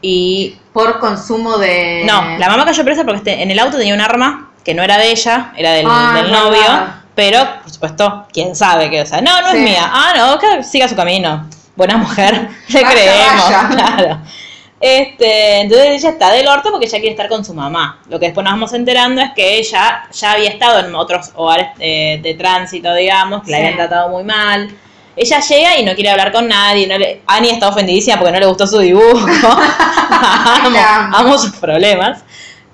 y Por consumo de. no, la mamá cayó presa porque este- en el auto tenía un arma que no era de ella, era del, Ah, del novio. Pero por supuesto, quién sabe que, o sea, no, no Sí. es mía. Ah, no, que siga su camino. Buena mujer, le Vaya, creemos, vaya. claro. Este, entonces ella está del orto porque ella quiere estar con su mamá. Lo que después nos vamos enterando es que ella ya había estado en otros hogares eh, de tránsito, digamos, que la habían tratado muy mal. Ella llega y no quiere hablar con nadie. No le... Annie está ofendidísima porque no le gustó su dibujo. amo sus problemas.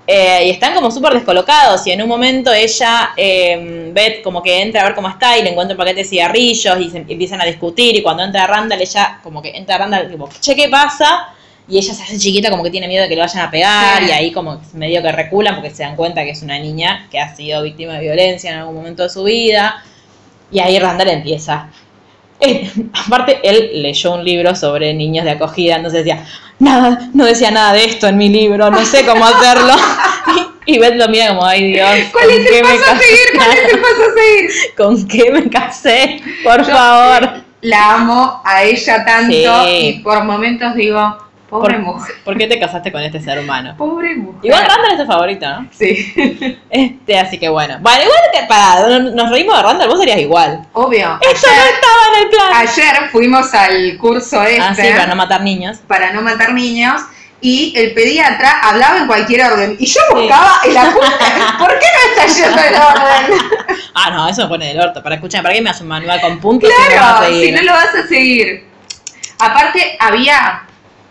Eh, y están como súper descolocados. Y en un momento ella, eh, Beth, como que entra a ver cómo está y le encuentra un paquete de cigarrillos y se empiezan a discutir. Y cuando entra Randall, ella, como que entra Randall, tipo, che, ¿qué pasa? Y ella se hace chiquita, como que tiene miedo de que le vayan a pegar. Sí. Y ahí, como medio que reculan porque se dan cuenta que es una niña que ha sido víctima de violencia en algún momento de su vida. Y ahí Randall empieza. Eh, aparte, él leyó un libro sobre niños de acogida, entonces decía, nada, no decía nada de esto en mi libro, no sé cómo hacerlo. Y, y Beth lo mira como, ay Dios, ¿Cuál ¿con es el paso a seguir? ¿Cuál es el paso a seguir? ¿Con qué me casé? Por Yo, favor. La amo a ella tanto Sí. y por momentos digo, pobre ¿Por, mujer. ¿Por qué te casaste con este ser humano? Pobre mujer. Igual Randall es tu favorito, ¿no? Sí. Este, así que bueno. Bueno, igual que para, nos reímos de Randall, vos serías igual. Obvio. Esto no estaba en el plan. ayer fuimos al curso este Ah, sí, para no matar niños. para no matar niños y el pediatra hablaba en cualquier orden y yo buscaba el apunte. ¿Por qué no está yendo el orden? Ah, no, eso me pone del orto. Para escuchar, ¿para qué me hace un manual con puntos si no vas a Claro, seguir? si no lo vas a seguir. Aparte, había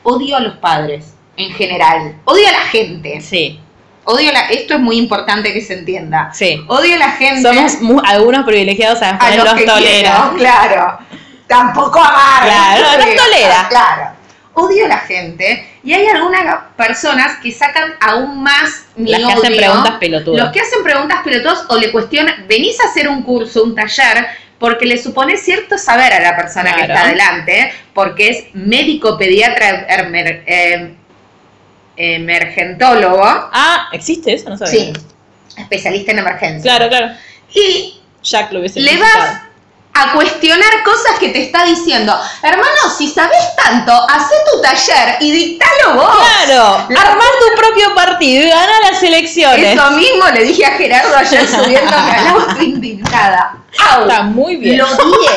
odio a los padres en general. Odio a la gente. Sí, Odio a la, esto es muy importante que se entienda. sí. Odio a la gente. Somos mu- algunos privilegiados a a los los que toleras. quiero, claro. Tampoco amar. Claro, los tolera. Claro. Odio a la gente y hay algunas personas que sacan aún más mi Las que odio. hacen preguntas pelotudas. Los que hacen preguntas pelotudas o le cuestionan, venís a hacer un curso, un taller, porque le supone cierto saber a la persona que está adelante, porque es médico pediatra emer- em- emergentólogo, Ah, ¿existe eso? No sabía. sí, especialista en emergencia. Claro, claro. Y Jack lo hubiese le necesitado. vas a cuestionar cosas que te está diciendo, hermano, si sabes tanto, hacé tu taller y dictalo vos. Claro, La- armar tu propio partido y gana las elecciones. Eso mismo le dije a Gerardo ayer subiendo al auto indignada. ¡Au! Está muy bien. Lo odié,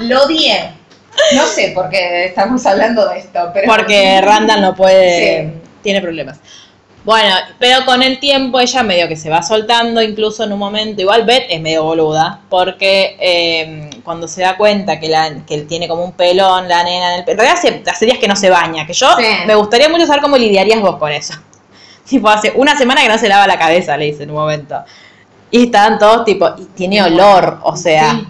lo odié. No sé por qué estamos hablando de esto, pero... Porque Randall no puede, Sí. tiene problemas. Bueno, pero con el tiempo ella medio que se va soltando, incluso en un momento, igual Beth es medio boluda, porque eh, cuando se da cuenta que, la, que él tiene como un pelón, la nena en el pelo, en realidad hace, hace días que no se baña, que yo Sí. me gustaría mucho saber cómo lidiarías vos con eso. Tipo, hace una semana que no se lava la cabeza, le dice en un momento. Y estaban todos tipo, y tiene olor, o sea, Sí.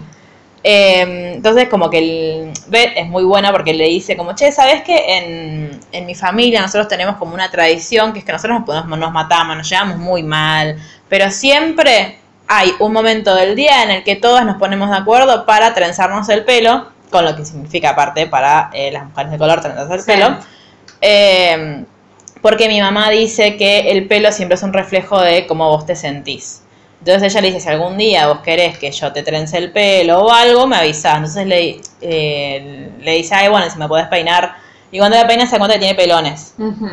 Eh, entonces como que el Beth es muy buena porque le dice como, che, ¿sabes que en, en mi familia nosotros tenemos como una tradición que es que nosotros nos, podemos- nos matamos, nos llevamos muy mal, pero siempre hay un momento del día en el que todos nos ponemos de acuerdo para trenzarnos el pelo, con lo que significa aparte para eh, las mujeres de color trenzarse el Sí. pelo. Eh, porque mi mamá dice que el pelo siempre es un reflejo de cómo vos te sentís. Entonces ella le dice, si algún día vos querés que yo te trence el pelo o algo, me avisás. Entonces le, eh, le dice, ay, bueno, si me podés peinar. Y cuando la peina se da cuenta que tiene pelones. Ujú.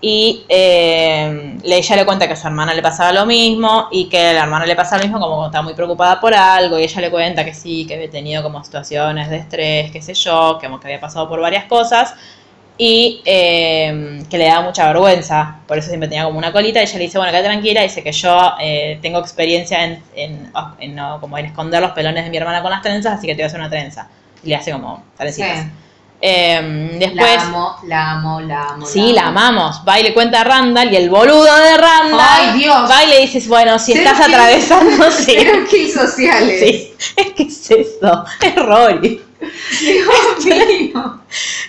Y eh, le- ella le cuenta que a su hermana le pasaba lo mismo y que a la hermana le pasaba lo mismo como estaba muy preocupada por algo y ella le cuenta que sí, que había tenido como situaciones de estrés, qué sé yo, que, como que había pasado por varias cosas y eh, que le daba mucha vergüenza, por eso siempre tenía como una colita y ella le dice, bueno, quédate tranquila, dice que yo eh, tengo experiencia en, en, en, no, como en esconder los pelones de mi hermana con las trenzas, así que te voy a hacer una trenza. Y le hace como trencitas. Sí. Eh, después... La amo, la amo, la amo. Sí, la amo. amamos. Va y le cuenta a Randall y el boludo de Randall. Ay, Dios. Va y le dices, bueno, si estás atravesando, sí. Kills sociales. Sí, es que es eso, es Rory.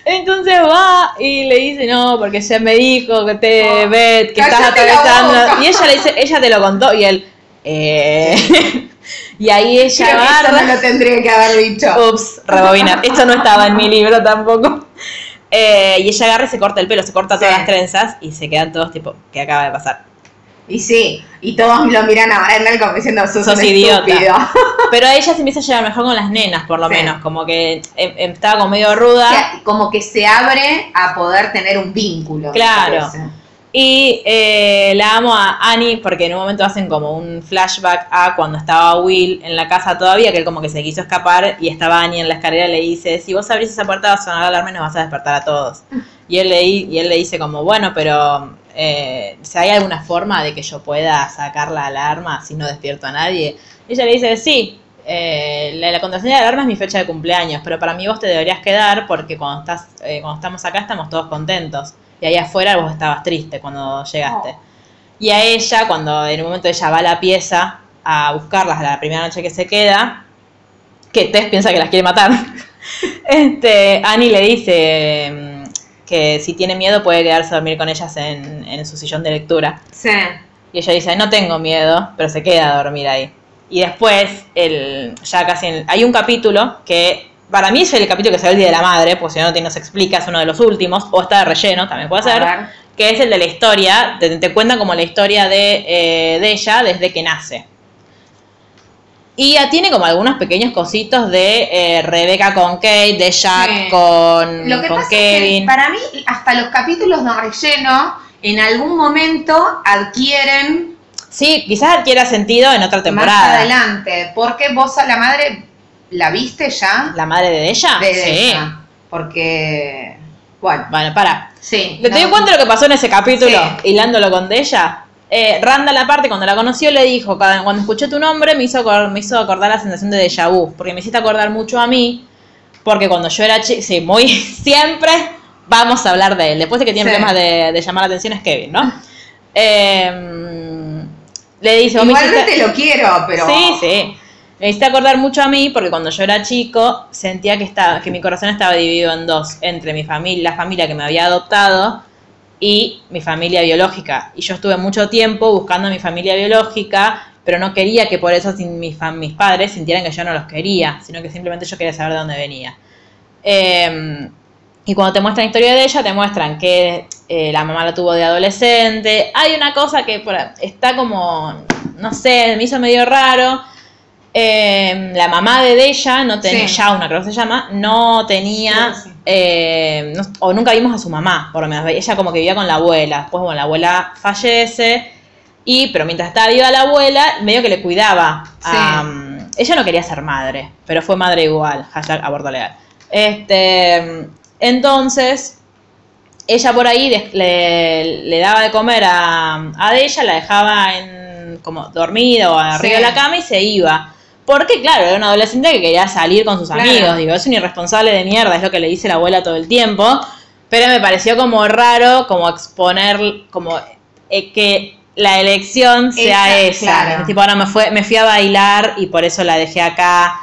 Entonces va y le dice, no, porque ella me dijo que te Oh, ves, que estás atravesando. Y ella le dice, ella te lo contó y él, eh. y ahí ella Creo que eso agarra. no lo tendría que haber dicho. Ups, rebobinar. Esto no estaba en mi libro tampoco. Eh, y ella agarra y se corta el pelo, se corta todas Sí. las trenzas y se quedan todos tipo, ¿qué acaba de pasar? Y sí, y todos lo miran a Randall como diciendo, sos, Sos un idiota. estúpido. Pero ella se empieza a llevar mejor con las nenas, por lo Sí. menos. Como que em- em- estaba como medio ruda. O sea, como que se abre a poder tener un vínculo. Claro. Y eh, la amo a Annie porque en un momento hacen como un flashback a cuando estaba Will en la casa todavía, que él como que se quiso escapar y estaba Annie en la escalera y le dice, si vos abrís esa puerta va a sonar la alarma y nos vas a despertar a todos. Y él le, y él le dice como, bueno, pero eh, si hay alguna forma de que yo pueda sacar la alarma si no despierto a nadie. Y ella le dice, sí, eh, la, la contraseña de la alarma es mi fecha de cumpleaños, pero para mí vos te deberías quedar porque cuando, estás, eh, cuando estamos acá estamos todos contentos. Y ahí afuera vos estabas triste cuando llegaste. Y a ella, cuando en un momento ella va a la pieza a buscarlas la primera noche que se queda, que Tess piensa que las quiere matar, este, Annie le dice que si tiene miedo puede quedarse a dormir con ellas en, en su sillón de lectura. Sí. Y ella dice, no tengo miedo, pero se queda a dormir ahí. Y después, el, ya casi en- hay un capítulo que para mí es el capítulo que se ve el Día de la Madre, pues si no te- no se explica, es uno de los últimos, o está de relleno, también puede ser, que es el de la historia, te, te cuentan como la historia de, eh, de ella desde que nace. Y ya tiene como algunos pequeños cositos de eh, Rebeca con Kate, de Jack Sí. con, Lo que con pasa Kevin. es que para mí, hasta los capítulos de relleno, en algún momento adquieren Sí, quizás adquiera sentido en otra más temporada. adelante. Porque vos a la madre la viste ya ¿La madre de ella? de sí. ella. Porque, bueno, Bueno, para. sí. ¿Le te no- doy cuenta de lo que pasó en ese capítulo? Sí. Hilándolo con de ella. Eh, Randall, aparte, cuando la conoció, le dijo: Cuando escuché tu nombre, me hizo, me hizo acordar la sensación de déjà vu. Porque me hiciste acordar mucho a mí. Porque cuando yo era chica. Sí, muy. Siempre vamos a hablar de él. Después de que tiene Sí. problemas de, de llamar la atención, es Kevin, ¿no? Eh, le dice: "Vos me hiciste- Igualmente lo quiero, pero. Sí, sí. Me hiciste acordar mucho a mí porque cuando yo era chico sentía que estaba, que mi corazón estaba dividido en dos, entre mi familia, la familia que me había adoptado y mi familia biológica. Y yo estuve mucho tiempo buscando a mi familia biológica, pero no quería que por eso mis, mis padres sintieran que yo no los quería, sino que simplemente yo quería saber de dónde venía. Eh, y cuando te muestran la historia de ella, te muestran que eh, la mamá la tuvo de adolescente. Hay una cosa que está como, no sé, me hizo medio raro. Eh, la mamá de ella no tenía, Sí. Shauna creo que se llama, no tenía, sí. eh, no- o nunca vimos a su mamá, por lo menos. Ella como que vivía con la abuela. Después, bueno, la abuela fallece. Y, pero mientras estaba viva la abuela, medio que le cuidaba. a- ella no quería ser madre, pero fue madre igual. Hashtag aborto legal. Este, entonces, ella por ahí le, le daba de comer a, a de ella, la dejaba en como dormida o arriba Sí. de la cama y se iba. Porque, claro, era una adolescente que quería salir con sus Claro. amigos. Digo, es un irresponsable de mierda, es lo que le dice la abuela todo el tiempo. Pero me pareció como raro, como exponer, como eh, que la elección sea Esa, esa. claro. Tipo, ahora me, fue, me fui a bailar y por eso la dejé acá.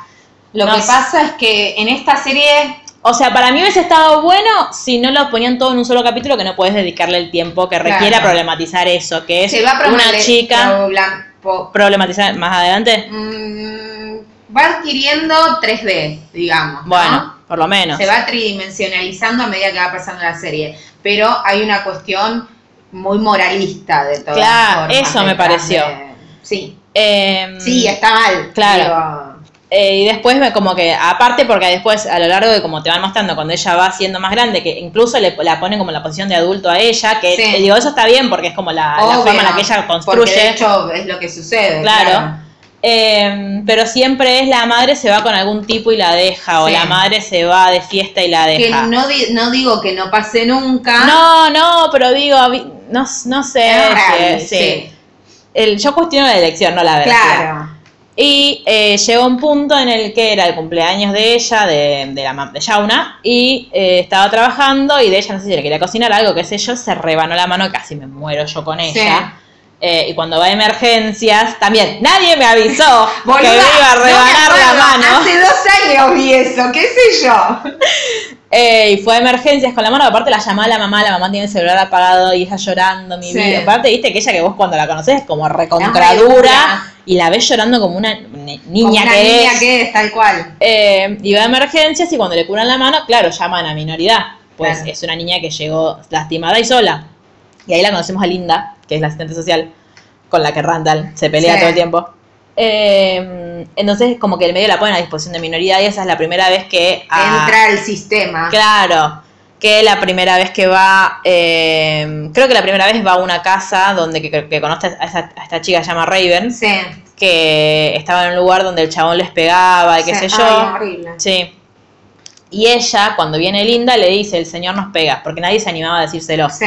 Lo No que sé. pasa es que en esta serie O sea, para mí hubiese estado bueno si no lo ponían todo en un solo capítulo que no puedes dedicarle el tiempo que requiere Claro. a problematizar eso, que es se va a una chica problematizar más adelante. mm, va adquiriendo 3D, digamos. ¿no? Bueno, por lo menos. Se va tridimensionalizando a medida que va pasando la serie. Pero hay una cuestión muy moralista de todo. Claro, eso me pareció. Sí, Em, sí, está mal. Claro. digo, Eh, y después me como que, aparte porque después a lo largo de como te van mostrando cuando ella va siendo más grande, que incluso le, la ponen como la posición de adulto a ella, que Sí. eh, digo, eso está bien porque es como la, forma en la que ella Porque de construye. hecho es lo que sucede. Claro. Eh, pero siempre es la madre se va con algún tipo y la deja, o Sí. la madre se va de fiesta y la Que deja. no, di- no digo que no pase nunca. no, no, pero digo, no, no sé. Real, sí. sí. El, yo cuestiono la elección, no la verdad. Claro. Y eh, llegó un punto en el que era el cumpleaños de ella, de, de la de Yauna, y eh, estaba trabajando y de ella no sé si le quería cocinar algo, qué sé yo, se rebanó la mano, casi me muero yo con ella. Eh, y cuando va a emergencias, también nadie me avisó Boluda, que me iba a no rebanar la mano. Hace dos años vi eso, qué sé yo. Eh, y fue a emergencias con la mano, aparte la llamaba la mamá, la mamá tiene el celular apagado y ella llorando, mi Sí. vida. Aparte, viste que ella que vos cuando la conocés es como recontradura re dura. y la ves llorando como una ni- niña Como una que niña es. que es, tal cual. Eh, y va a emergencias y cuando le curan la mano, claro, llaman a minoridad. Pues Claro. es una niña que llegó lastimada y sola. Y ahí la conocemos a Linda, que es la asistente social, con la que Randall se pelea Sí. todo el tiempo. Eh, entonces, como que el medio la ponen a disposición de minoridad y esa es la primera vez que... a- Entra al sistema. Claro, que la primera vez que va, eh, creo que la primera vez va a una casa donde que, que conoce a, esa- a esta chica que se llama Raven, Sí. que estaba en un lugar donde el chabón les pegaba y qué Sí. sé yo. Ay, horrible. Sí. Y ella, cuando viene Linda, le dice, el señor nos pega, porque nadie se animaba a decírselo. Sí.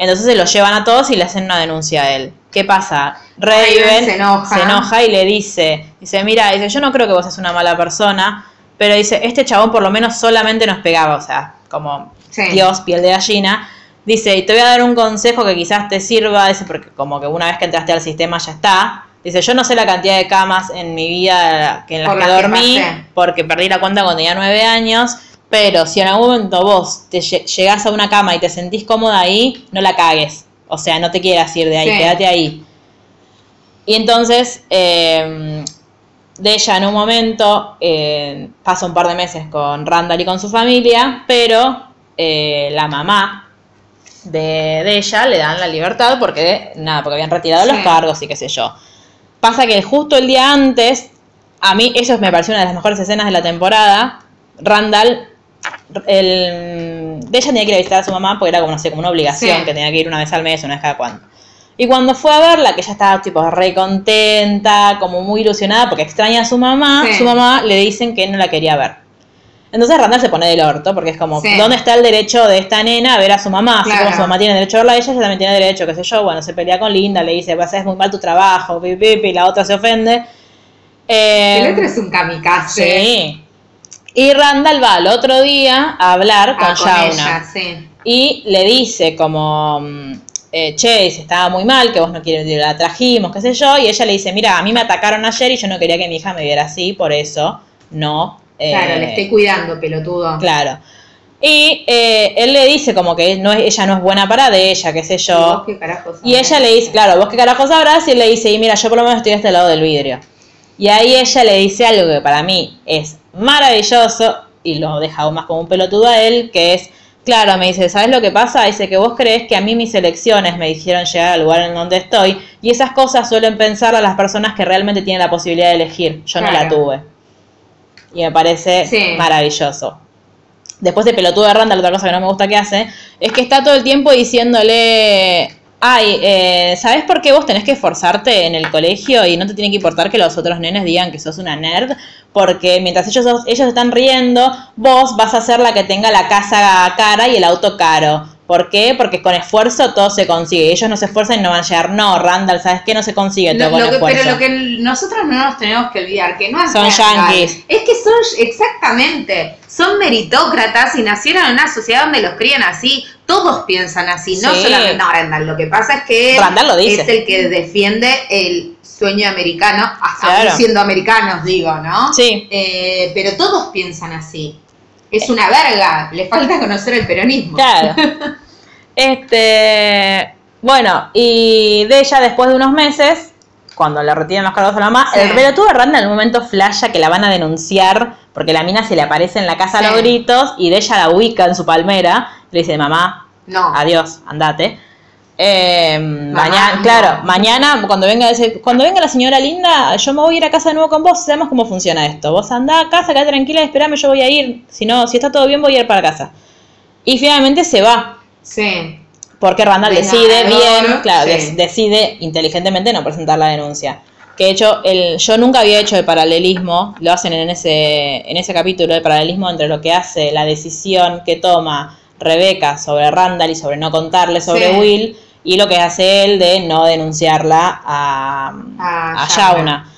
Entonces se lo llevan a todos y le hacen una denuncia a él. ¿Qué pasa? Raven se enoja. se enoja y le dice, dice, mira, dice, yo no creo que vos seas una mala persona, pero dice, este chabón por lo menos solamente nos pegaba, o sea, como Sí. Dios, piel de gallina. Dice, y te voy a dar un consejo que quizás te sirva, dice, porque como que una vez que entraste al sistema ya está. Dice, yo no sé la cantidad de camas en mi vida que en las Por que dormí, porque perdí la cuenta cuando tenía nueve años, pero si en algún momento vos te lle- llegás a una cama y te sentís cómoda ahí, no la cagues. O sea, no te quieras ir de ahí, Sí. quédate ahí. Y entonces, eh, de ella en un momento eh, pasa un par de meses con Randall y con su familia, pero eh, la mamá de, de ella le dan la libertad porque, nada, porque habían retirado Sí. los cargos y qué sé yo. Pasa que justo el día antes, a mí eso me pareció una de las mejores escenas de la temporada, Randall, el, de ella tenía que ir a visitar a su mamá porque era como, no sé, como una obligación Sí. que tenía que ir una vez al mes, una vez cada cuando. Y cuando fue a verla, que ella estaba tipo re contenta, como muy ilusionada porque extraña a su mamá, Sí. su mamá le dicen que no la quería ver. Entonces Randall se pone del orto porque es como, Sí. ¿dónde está el derecho de esta nena a ver a su mamá? Así Claro. como su mamá tiene derecho a verla a ella, ella también tiene derecho, qué sé yo. Bueno, se pelea con Linda, le dice, vas a hacer muy mal tu trabajo, pi, pi, pi, y la otra se ofende. Eh, El otro es un kamikaze. sí. Y Randall va al otro día a hablar con, Ah, con Shauna ella, sí. y le dice como, mm, eh, che, dice, estaba muy mal, que vos no quieres, la trajimos, qué sé yo, y ella le dice, mira, a mí me atacaron ayer y yo no quería que mi hija me viera así, por eso no. eh, Claro, le estoy cuidando, pelotudo. Claro. Y eh, él le dice como que no es, ella no es buena para de ella, qué sé ¿Y vos yo. qué carajos Y ella le dice, claro, vos qué carajo sabrás, y él le dice, y mira, yo por lo menos estoy a este lado del vidrio. Y ahí ella le dice algo que para mí es maravilloso, y lo deja aún más como un pelotudo a él, que es, claro, me dice, ¿sabes lo que pasa? Dice que vos crees que a mí mis elecciones me hicieron llegar al lugar en donde estoy, y esas cosas suelen pensar a las personas que realmente tienen la posibilidad de elegir. Yo no la tuve. Y me parece Sí. maravilloso. Después de pelotudo de Randall, otra cosa que no me gusta que hace, es que está todo el tiempo diciéndole, ay, eh, ¿sabes por qué vos tenés que esforzarte en el colegio y no te tiene que importar que los otros nenes digan que sos una nerd? Porque mientras ellos, ellos están riendo, vos vas a ser la que tenga la casa cara y el auto caro. ¿Por qué? Porque con esfuerzo todo se consigue. Ellos no se esfuerzan y no van a llegar. No, Randall, ¿sabes qué? No se consigue todo Lo- con lo que- esfuerzo. pero lo que nosotros no nos tenemos que olvidar, que no es Son yanquis. Es que son, exactamente, son meritócratas y nacieron en una sociedad donde los crían así. Todos piensan así, no Sí. solamente no, Randall. Lo que pasa es que Randall lo dice. es el que defiende el sueño americano, hasta Claro. siendo americanos, digo, ¿no? Sí. Eh, pero todos piensan así. Es una verga, le falta conocer el peronismo. Claro. Este, bueno, y de ella después de unos meses, cuando le retiran los cargos a la mamá, Sí. el pelotudo Randa en un momento flasha que la van a denunciar porque la mina se le aparece en la casa a los gritos y de ella la ubica en su palmera y le dice, mamá, No. adiós, andate. Eh, Mamá, mañana, no. claro, mañana cuando venga cuando venga la señora linda, yo me voy a ir a casa de nuevo con vos, sabemos cómo funciona esto. Vos andá a casa, quedate tranquila, esperame, yo voy a ir. Si no, si está todo bien, voy a ir para casa. Y finalmente se va. Sí. Porque Randall decide bien, claro, sí. decide inteligentemente no presentar la denuncia. Que de hecho, el, yo nunca había hecho de paralelismo, lo hacen en ese, en ese capítulo de paralelismo entre lo que hace la decisión que toma Rebeca sobre Randall y sobre no contarle sobre Sí. Will, y lo que hace él de no denunciarla a, A a. Shauna.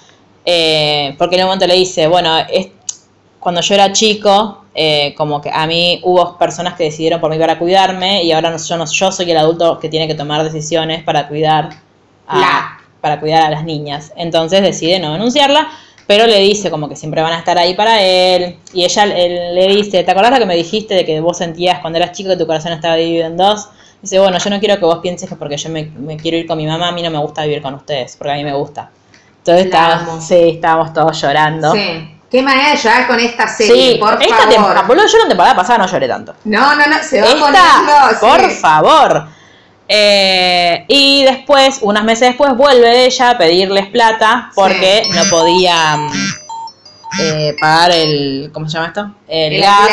Eh, porque en un momento le dice, bueno, es, cuando yo era chico, eh, como que a mí hubo personas que decidieron por mí para cuidarme y ahora no, yo, no, yo soy el adulto que tiene que tomar decisiones para cuidar a, La. para cuidar a las niñas. Entonces decide no denunciarla, pero le dice como que siempre van a estar ahí para él. Y ella él le dice, ¿te acordás lo que me dijiste de que vos sentías cuando eras chico que tu corazón estaba dividido en dos? Dice, bueno, yo no quiero que vos pienses que porque yo me, me quiero ir con mi mamá, a mí no me gusta vivir con ustedes, porque a mí me gusta. Entonces estábamos, amo. sí, estábamos todos llorando. Sí. Qué manera de llorar con esta serie, Sí, por esta favor. temporada, boludo, yo la temporada pasada no lloré tanto. No, no, no, se va Esta, poniendo. por sí. favor. Eh, y después, unos meses después, vuelve ella a pedirles plata porque no podía mm, eh, pagar el. ¿Cómo se llama esto? El, El gas.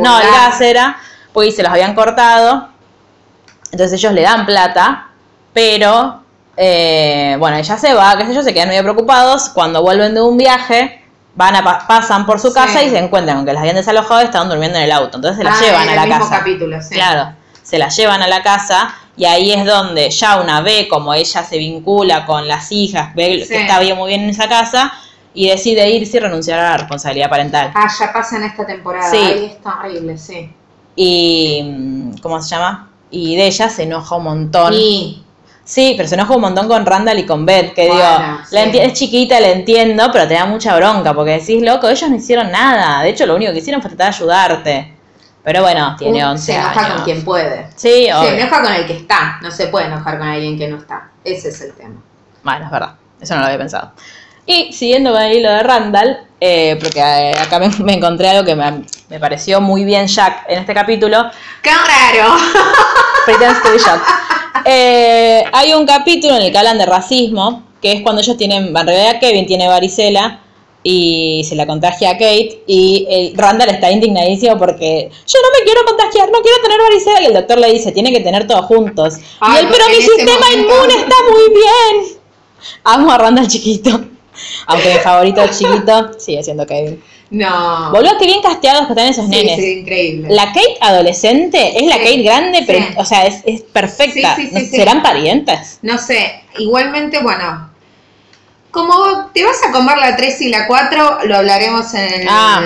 No, el gas era, pues se los habían cortado. Entonces ellos le dan plata, pero eh, bueno, ella se va, qué sé yo, se quedan medio preocupados. Cuando vuelven de un viaje, van a pa- pasan por su Sí. casa y se encuentran con que las habían desalojado y estaban durmiendo en el auto. Entonces se las Ah, llevan en a la mismo casa. capítulo, sí. Claro, se las llevan a la casa y ahí es donde Shauna ve como ella se vincula con las hijas, ve Sí. que está bien muy bien en esa casa y decide irse y renunciar a la responsabilidad parental. Ah, ya pasa en esta temporada. Sí. Ay, es terrible, sí. Y mm, ¿cómo se llama? Y de ella se enoja un montón. Y Sí, pero se enoja un montón con Randall y con Beth, que Bueno, digo, sí. la es chiquita, la entiendo, pero te da mucha bronca, porque decís, loco, ellos no hicieron nada, de hecho lo único que hicieron fue tratar de ayudarte. Pero bueno, tiene un- 11 se enoja años. con quien puede. Sí, Se enoja con el que está. No se puede enojar con alguien que no está. Ese es el tema. Bueno, es verdad, eso no lo había pensado. Y siguiendo con el hilo de Randall, eh, porque eh, acá me, me encontré algo que me, me pareció muy bien Jack en este capítulo, ¡Qué raro! Pretends to be Jack. Eh, hay un capítulo en el que hablan de racismo, que es cuando ellos tienen, en realidad Kevin tiene varicela y se la contagia a Kate y el Randall está indignadísimo porque yo no me quiero contagiar, no quiero tener varicela y el doctor le dice, tiene que tener todos juntos. Ay, y él, pero mi sistema momento- inmune está muy bien. Amo a Randall chiquito. Aunque mi favorito chiquito sigue siendo Kevin. No. Boludo, qué bien casteados que están esos Sí, nenes. sí, increíble. La Kate adolescente es la Sí, Kate grande, pero, o sea, es, es perfecta. Sí, sí, sí, ¿No- sí. ¿Serán parientes? No sé, igualmente, bueno, como te vas a comer la 3 y la 4, lo hablaremos en Ah,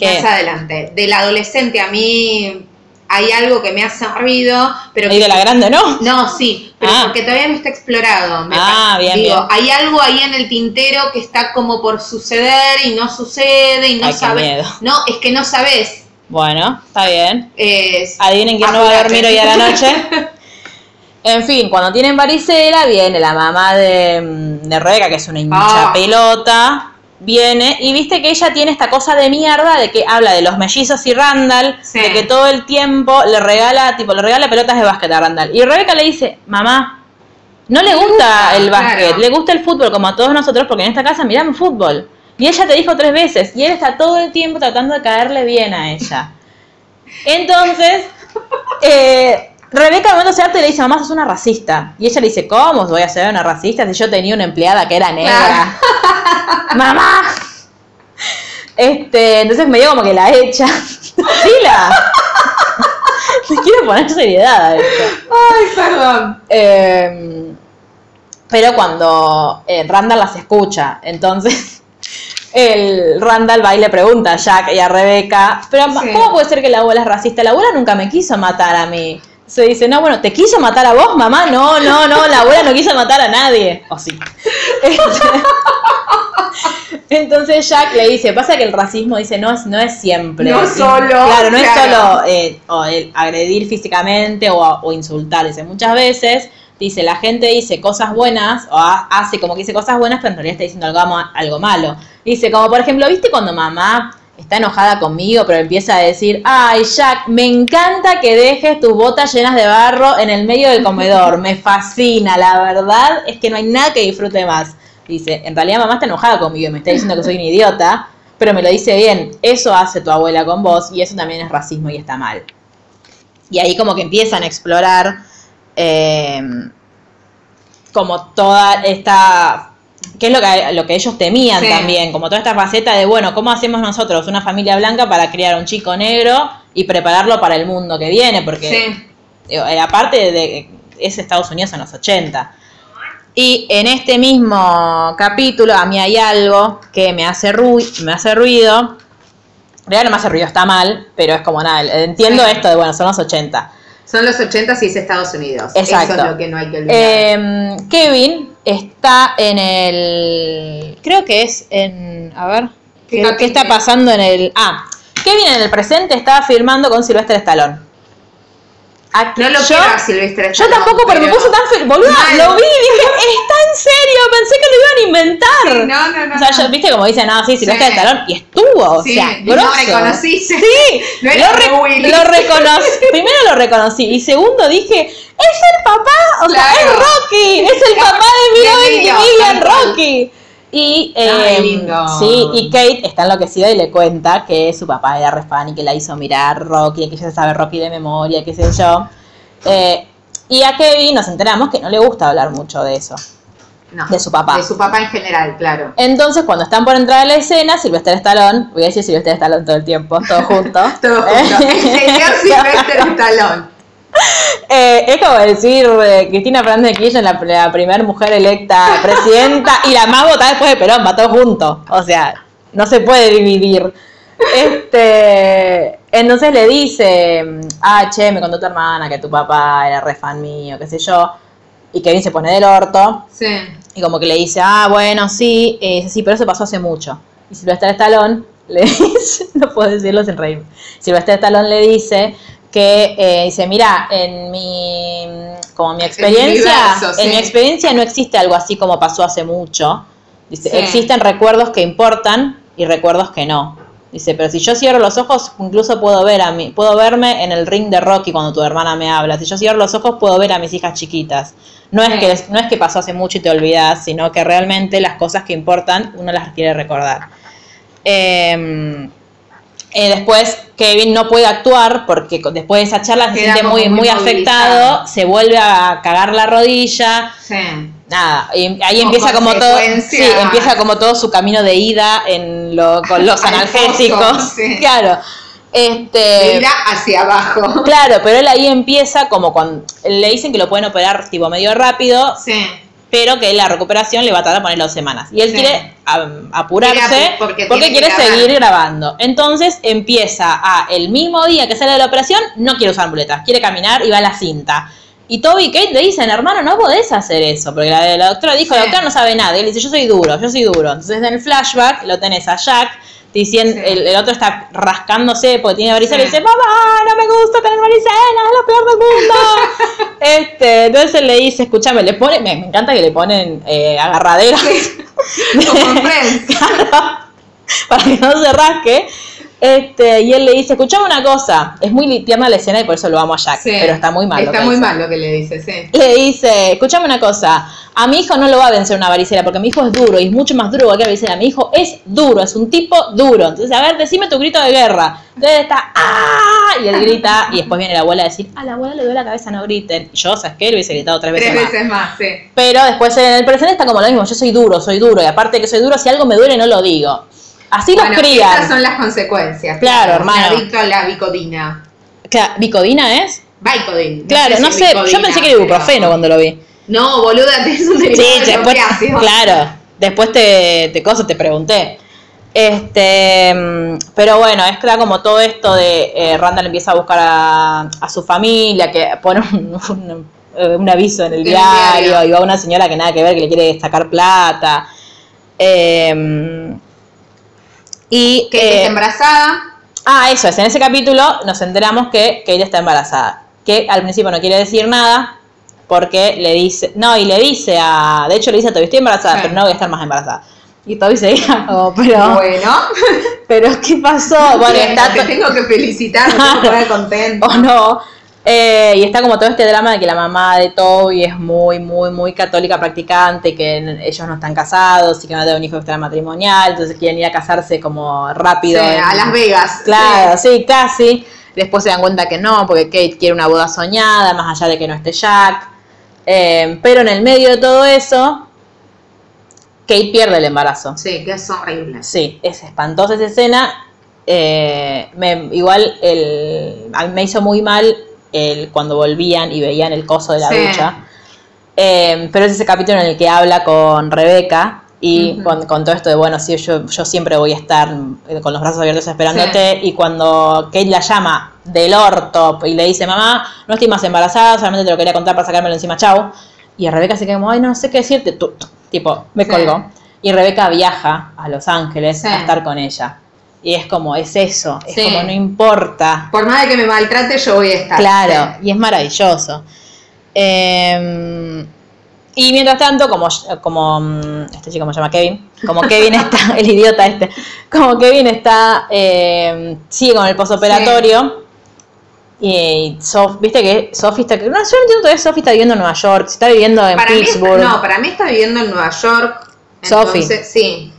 más adelante. Del adolescente a mí hay algo que me hace ruido, pero de la grande, ¿no? no, sí, pero Ah. porque todavía no está explorado. me Ah, bien, Digo, bien. hay algo ahí en el tintero que está como por suceder y no sucede y no Ay, qué sabes. miedo. No, es que no sabes. Bueno, está bien. Es- Adivinen quién no va a dormir hoy a la noche. En fin, cuando tienen varicela, viene la mamá de, de Rebeca, que es una hincha Ah. pelota, viene y viste que ella tiene esta cosa de mierda de que habla de los mellizos y Randall, Sí. de que todo el tiempo le regala, tipo, le regala pelotas de básquet a Randall. Y Rebeca le dice, mamá, no le gusta gusta, el básquet, claro. le gusta el fútbol como a todos nosotros, porque en esta casa miramos fútbol. Y ella te dijo tres veces, y él está todo el tiempo tratando de caerle bien a ella. Entonces, eh, Rebeca momento se harta y le dice, mamá, sos una racista. Y ella le dice, ¿cómo voy a ser una racista si yo tenía una empleada que era negra? ¡Mamá! Este, entonces me dio como que la echa. ¡Sila! Le quiero poner seriedad a esto. Ay, perdón. Eh, pero cuando eh, Randall las escucha, entonces el Randall va y le pregunta a Jack y a Rebeca, pero Sí. ¿cómo puede ser que la abuela es racista? La abuela nunca me quiso matar a mí. Se dice, no, bueno, ¿te quiso matar a vos, mamá? No, no, no, la abuela no quiso matar a nadie. O sí. Entonces Jack le dice, pasa que el racismo dice no es, no es siempre. No solo, Claro, no es solo eh, o el agredir físicamente o, o insultar. Dice, muchas veces, dice, la gente dice cosas buenas o ha- hace como que dice cosas buenas, pero en realidad está diciendo algo, algo malo. Dice, como por ejemplo, ¿viste cuando mamá está enojada conmigo, pero empieza a decir, ay Jack, me encanta que dejes tus botas llenas de barro en el medio del comedor, me fascina, la verdad es que no hay nada que disfrute más. Dice, en realidad mamá está enojada conmigo y me está diciendo que soy un idiota, pero me lo dice bien, eso hace tu abuela con vos y eso también es racismo y está mal. Y ahí como que empiezan a explorar eh, como toda esta, que es lo que, lo que ellos temían Sí. también, como toda esta faceta de, bueno, ¿cómo hacemos nosotros una familia blanca para criar a un chico negro y prepararlo para el mundo que viene? Porque Sí. eh, aparte de es Estados Unidos en los 80. Y en este mismo capítulo a mí hay algo que me hace, ru- me hace ruido. En realidad no me hace ruido, está mal, pero es como nada, entiendo Sí. esto de, bueno, son los 80. Son los 80 y es Estados Unidos. Exacto. Eso es lo que no hay que olvidar. Eh, Kevin está en el. Creo que es en. A ver. ¿Qué está pasando en el. Ah, Kevin en el presente estaba firmando con Silvestre Stallone. Aquí no lo yo, quiero a Silvestre yo tampoco, pero me puso tan feliz. Boluda, lo vi y dije, está en serio, pensé que lo iban a inventar. Sí, no, no, no, O sea, no. yo, viste como dicen, no, sí, Silvestre Sí. Stallone, y estuvo, o Sí, sea, y grosso. reconociste. Sí, No lo, re- lo reconocí. Primero lo reconocí y segundo dije, es el papá, o sea, es Rocky, es el papá de De Milo cual. Rocky. Y, Ay, eh, lindo. sí, y Kate está enloquecida y le cuenta que su papá era re fan y que la hizo mirar Rocky, que ella sabe Rocky de memoria, qué sé yo. Eh, y a Kevin nos enteramos que no le gusta hablar mucho de eso. No, de su papá. De su papá en general, claro. Entonces, cuando están por entrar a la escena, Silvestre Stallone, voy a decir Silvestre Stallone todo el tiempo, todo junto. Todo junto. El señor Silvestre Stallone. Eh, es como decir eh, Cristina Fernández de Kirchner, la, la primera mujer electa presidenta y la más votada después de Perón, va todo junto. O sea, no se puede dividir. Este, entonces le dice, ah, che, me contó tu hermana que tu papá era re fan mío, qué sé yo. Y Kevin se pone del orto Sí. y como que le dice, ah, bueno, sí, eh, sí, pero eso pasó hace mucho. Y Silvestre Stallone le dice, no puedo decirlo sin reír. Silvestre Stallone le dice que, eh, dice, mira, en mi, como mi experiencia, universo, en mi experiencia no existe algo así como pasó hace mucho. Dice, Sí. existen recuerdos que importan y recuerdos que no. Dice, pero si yo cierro los ojos, incluso puedo ver a mí, puedo verme en el ring de Rocky cuando tu hermana me habla. Si yo cierro los ojos, puedo ver a mis hijas chiquitas. No es que no es que pasó hace mucho y te olvidas, sino que realmente las cosas que importan uno las quiere recordar. Eh, eh, después Kevin no puede actuar porque después de esa charla se siente muy, muy afectado, se vuelve a cagar la rodilla, Sí. nada, y ahí Como empieza como todo, sí, empieza como todo su camino de ida en lo, con los Al analgésicos, pozo, sí. claro, este, Mira hacia abajo. claro, pero él ahí empieza como con, le dicen que lo pueden operar tipo medio rápido, Sí. Pero que la recuperación le va a tardar poner dos semanas. Y él Sí. quiere apurarse Quiere apu- porque quiere grabar. seguir grabando. Entonces empieza a, el mismo día que sale de la operación, no quiere usar muletas, quiere caminar y va a la cinta. Y Toby y Kate le dicen, hermano, no podés hacer eso, porque la, la doctora dijo, la Sí. doctora no sabe nada. Y él dice, yo soy duro, yo soy duro. Entonces en el flashback lo tenés a Jack diciendo, Sí. el, el otro está rascándose porque tiene varicela Sí. y dice, mamá, no me gusta tener varicela, es lo peor del mundo. este, entonces él le dice, escúchame, le pone, me, me encanta que le ponen eh, agarraderas Como en Friends. para que no se rasque. Este, y él le dice, escuchame una cosa, es muy tierna la escena y por eso lo amo a Jack, Sí. pero está muy mal. lo Está que muy dice. mal lo que le dice, sí. Le dice, escúchame una cosa, a mi hijo no lo va a vencer una varicela porque mi hijo es duro y es mucho más duro que la varicela. Mi hijo es duro, es un tipo duro. Entonces, a ver, decime tu grito de guerra. Entonces está, ¡ah! Y él grita y después viene la abuela a decir, a la abuela le duele la cabeza, no griten. Yo, ¿sabes qué? Le hubiese gritado tres veces Tres más. veces más, sí. Pero después en el presente está como lo mismo, yo soy duro, soy duro. Y aparte de que soy duro, si algo me duele no lo digo. Así Bueno, los crían. Estas son las consecuencias. Claro, hermano. Adicto a la bicodina. Claro, ¿Bicodina es? Vicodin. Claro, no sé, yo pensé que era ibuprofeno pero- cuando lo vi. No, boluda, es un Sí, de después, claro, después te, te cosa te pregunté. Este, mm, pero bueno, es claro como todo esto de eh, Randall empieza a buscar a, a su familia, que pone un, un- eh, un aviso en el diario, diario. y va una señora que nada que ver, que le quiere sacar plata. Eh, y Que eh, está embarazada. Ah, eso es. En ese capítulo nos enteramos que Kate está embarazada. Que al principio no quiere decir nada porque le dice. No, y le dice a. De hecho, le dice a Toby: Estoy embarazada, Sí. pero no voy a estar más embarazada. Y Toby seguía como, pero. Bueno, Pero, ¿qué pasó? Bueno, está. te tengo que felicitar, me tengo que poner contento. o no. Eh, y está como todo este drama de que la mamá de Toby es muy, muy, muy católica practicante, que ellos no están casados y que no tienen un hijo extramatrimonial, entonces quieren ir a casarse como Sí, rápido. en- a Las Vegas. Claro, sí, casi. Después se dan cuenta que no, porque Kate quiere una boda soñada, más allá de que no esté Jack. Eh, pero en el medio de todo eso, Kate pierde el embarazo. Sí, que es horrible. Sí, es espantosa esa escena. Eh, me- igual el, me hizo muy mal el, cuando volvían y veían el coso de la Sí. ducha. Eh, pero es ese capítulo en el que habla con Rebeca y con, con todo esto de, bueno, sí, yo, yo siempre voy a estar eh, con los brazos abiertos esperándote. Y cuando Kate la llama del orto y le dice, mamá, no estoy más embarazada, solamente te lo quería contar para sacármelo encima, chau. Y Rebeca se queda como, ay, no, sé qué decirte. Tú, tú, tipo, me Sí. colgó. Y Rebeca viaja a Los Ángeles Sí. a estar con ella. Y es como, es eso, es Sí. como, no importa. Por más de que me maltrate, yo voy a estar. Claro, y es maravilloso. Eh, y mientras tanto, como, como mm, este chico me llama Kevin, como Kevin está, el idiota este, como Kevin está, eh, sigue con el posoperatorio. Y Sof, viste que Sophie está, no, yo no entiendo todavía Sophie está viviendo en Nueva York, si está viviendo en Para mí, está- Pittsburgh. no, para mí está viviendo en Nueva York. Sophie. entonces, Sí.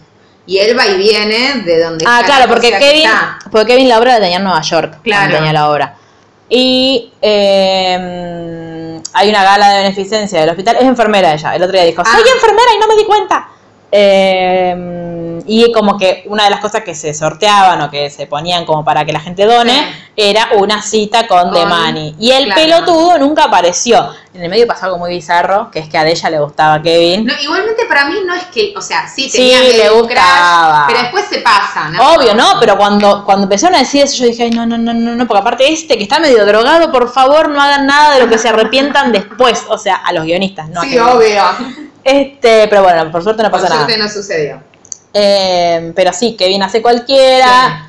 Y él va y viene de donde Ah, está claro, la porque Kevin, está. porque Kevin la obra la tenía en Nueva York. Claro. Tenía la obra. Y eh, hay una gala de beneficencia del hospital. Es enfermera ella. El otro día dijo, soy Ah. enfermera y no me di cuenta. Eh, y como que una de las cosas que se sorteaban o que se ponían como para que la gente done Sí. era una cita con, The Money. Y el claro. pelotudo nunca apareció. En el medio pasó algo muy bizarro, que es que a ella le gustaba Kevin. No, igualmente para mí no es que, o sea, sí Sí, tenía le medio un gustaba. crush, pero después se pasa, ¿no? Obvio, ¿no? Pero cuando, cuando empezaron a decir eso, yo dije, ay, no, no, no, no, no, porque aparte este que está medio drogado, por favor, no hagan nada de lo que se arrepientan después. O sea, a los guionistas, Sí, obvio. Este, pero bueno, por suerte no Por pasa nada. suerte no sucedió. Eh, pero sí, Kevin hace cualquiera.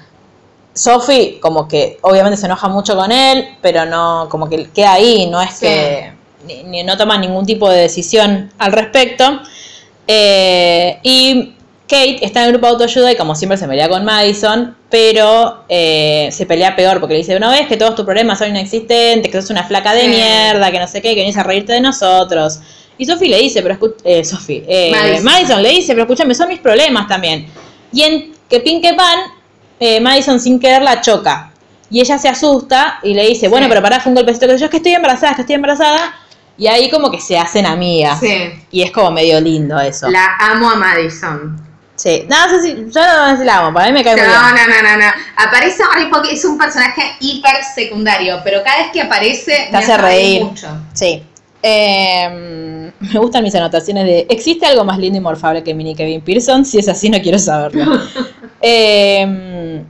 Sophie, como que obviamente se enoja mucho con él, pero no, como que queda ahí, no es Sí. que ni, ni- no toma ningún tipo de decisión al respecto. Eh, y Kate está en el grupo de autoayuda y como siempre se pelea con Madison, pero eh, se pelea peor porque le dice, una vez que todos tus problemas son inexistentes, que sos una flaca de Sí. mierda, que no sé qué, que venís a reírte de nosotros. Y Sophie le dice, pero escu- eh, Sophie, eh, Madison. Madison. le dice, pero escúchame, son mis problemas también. Y en que pin que pan, eh, Madison sin querer la choca. Y ella se asusta y le dice, bueno, Sí. pero pará, fue un golpecito que yo es que estoy embarazada, es que estoy embarazada. Y ahí como que se hacen amigas. Sí. Y es como medio lindo eso. La amo a Madison. Sí. No, sé si, yo no sé si la amo, para mí me cae No, muy bien. no, no, no, no. Aparece ay, porque es un personaje hiper secundario, pero cada vez que aparece Te hace reír. mucho. Sí. Eh, me gustan mis anotaciones de ¿existe algo más lindo y morfable que Mini Kevin Pearson? Si es así, no quiero saberlo. Eh,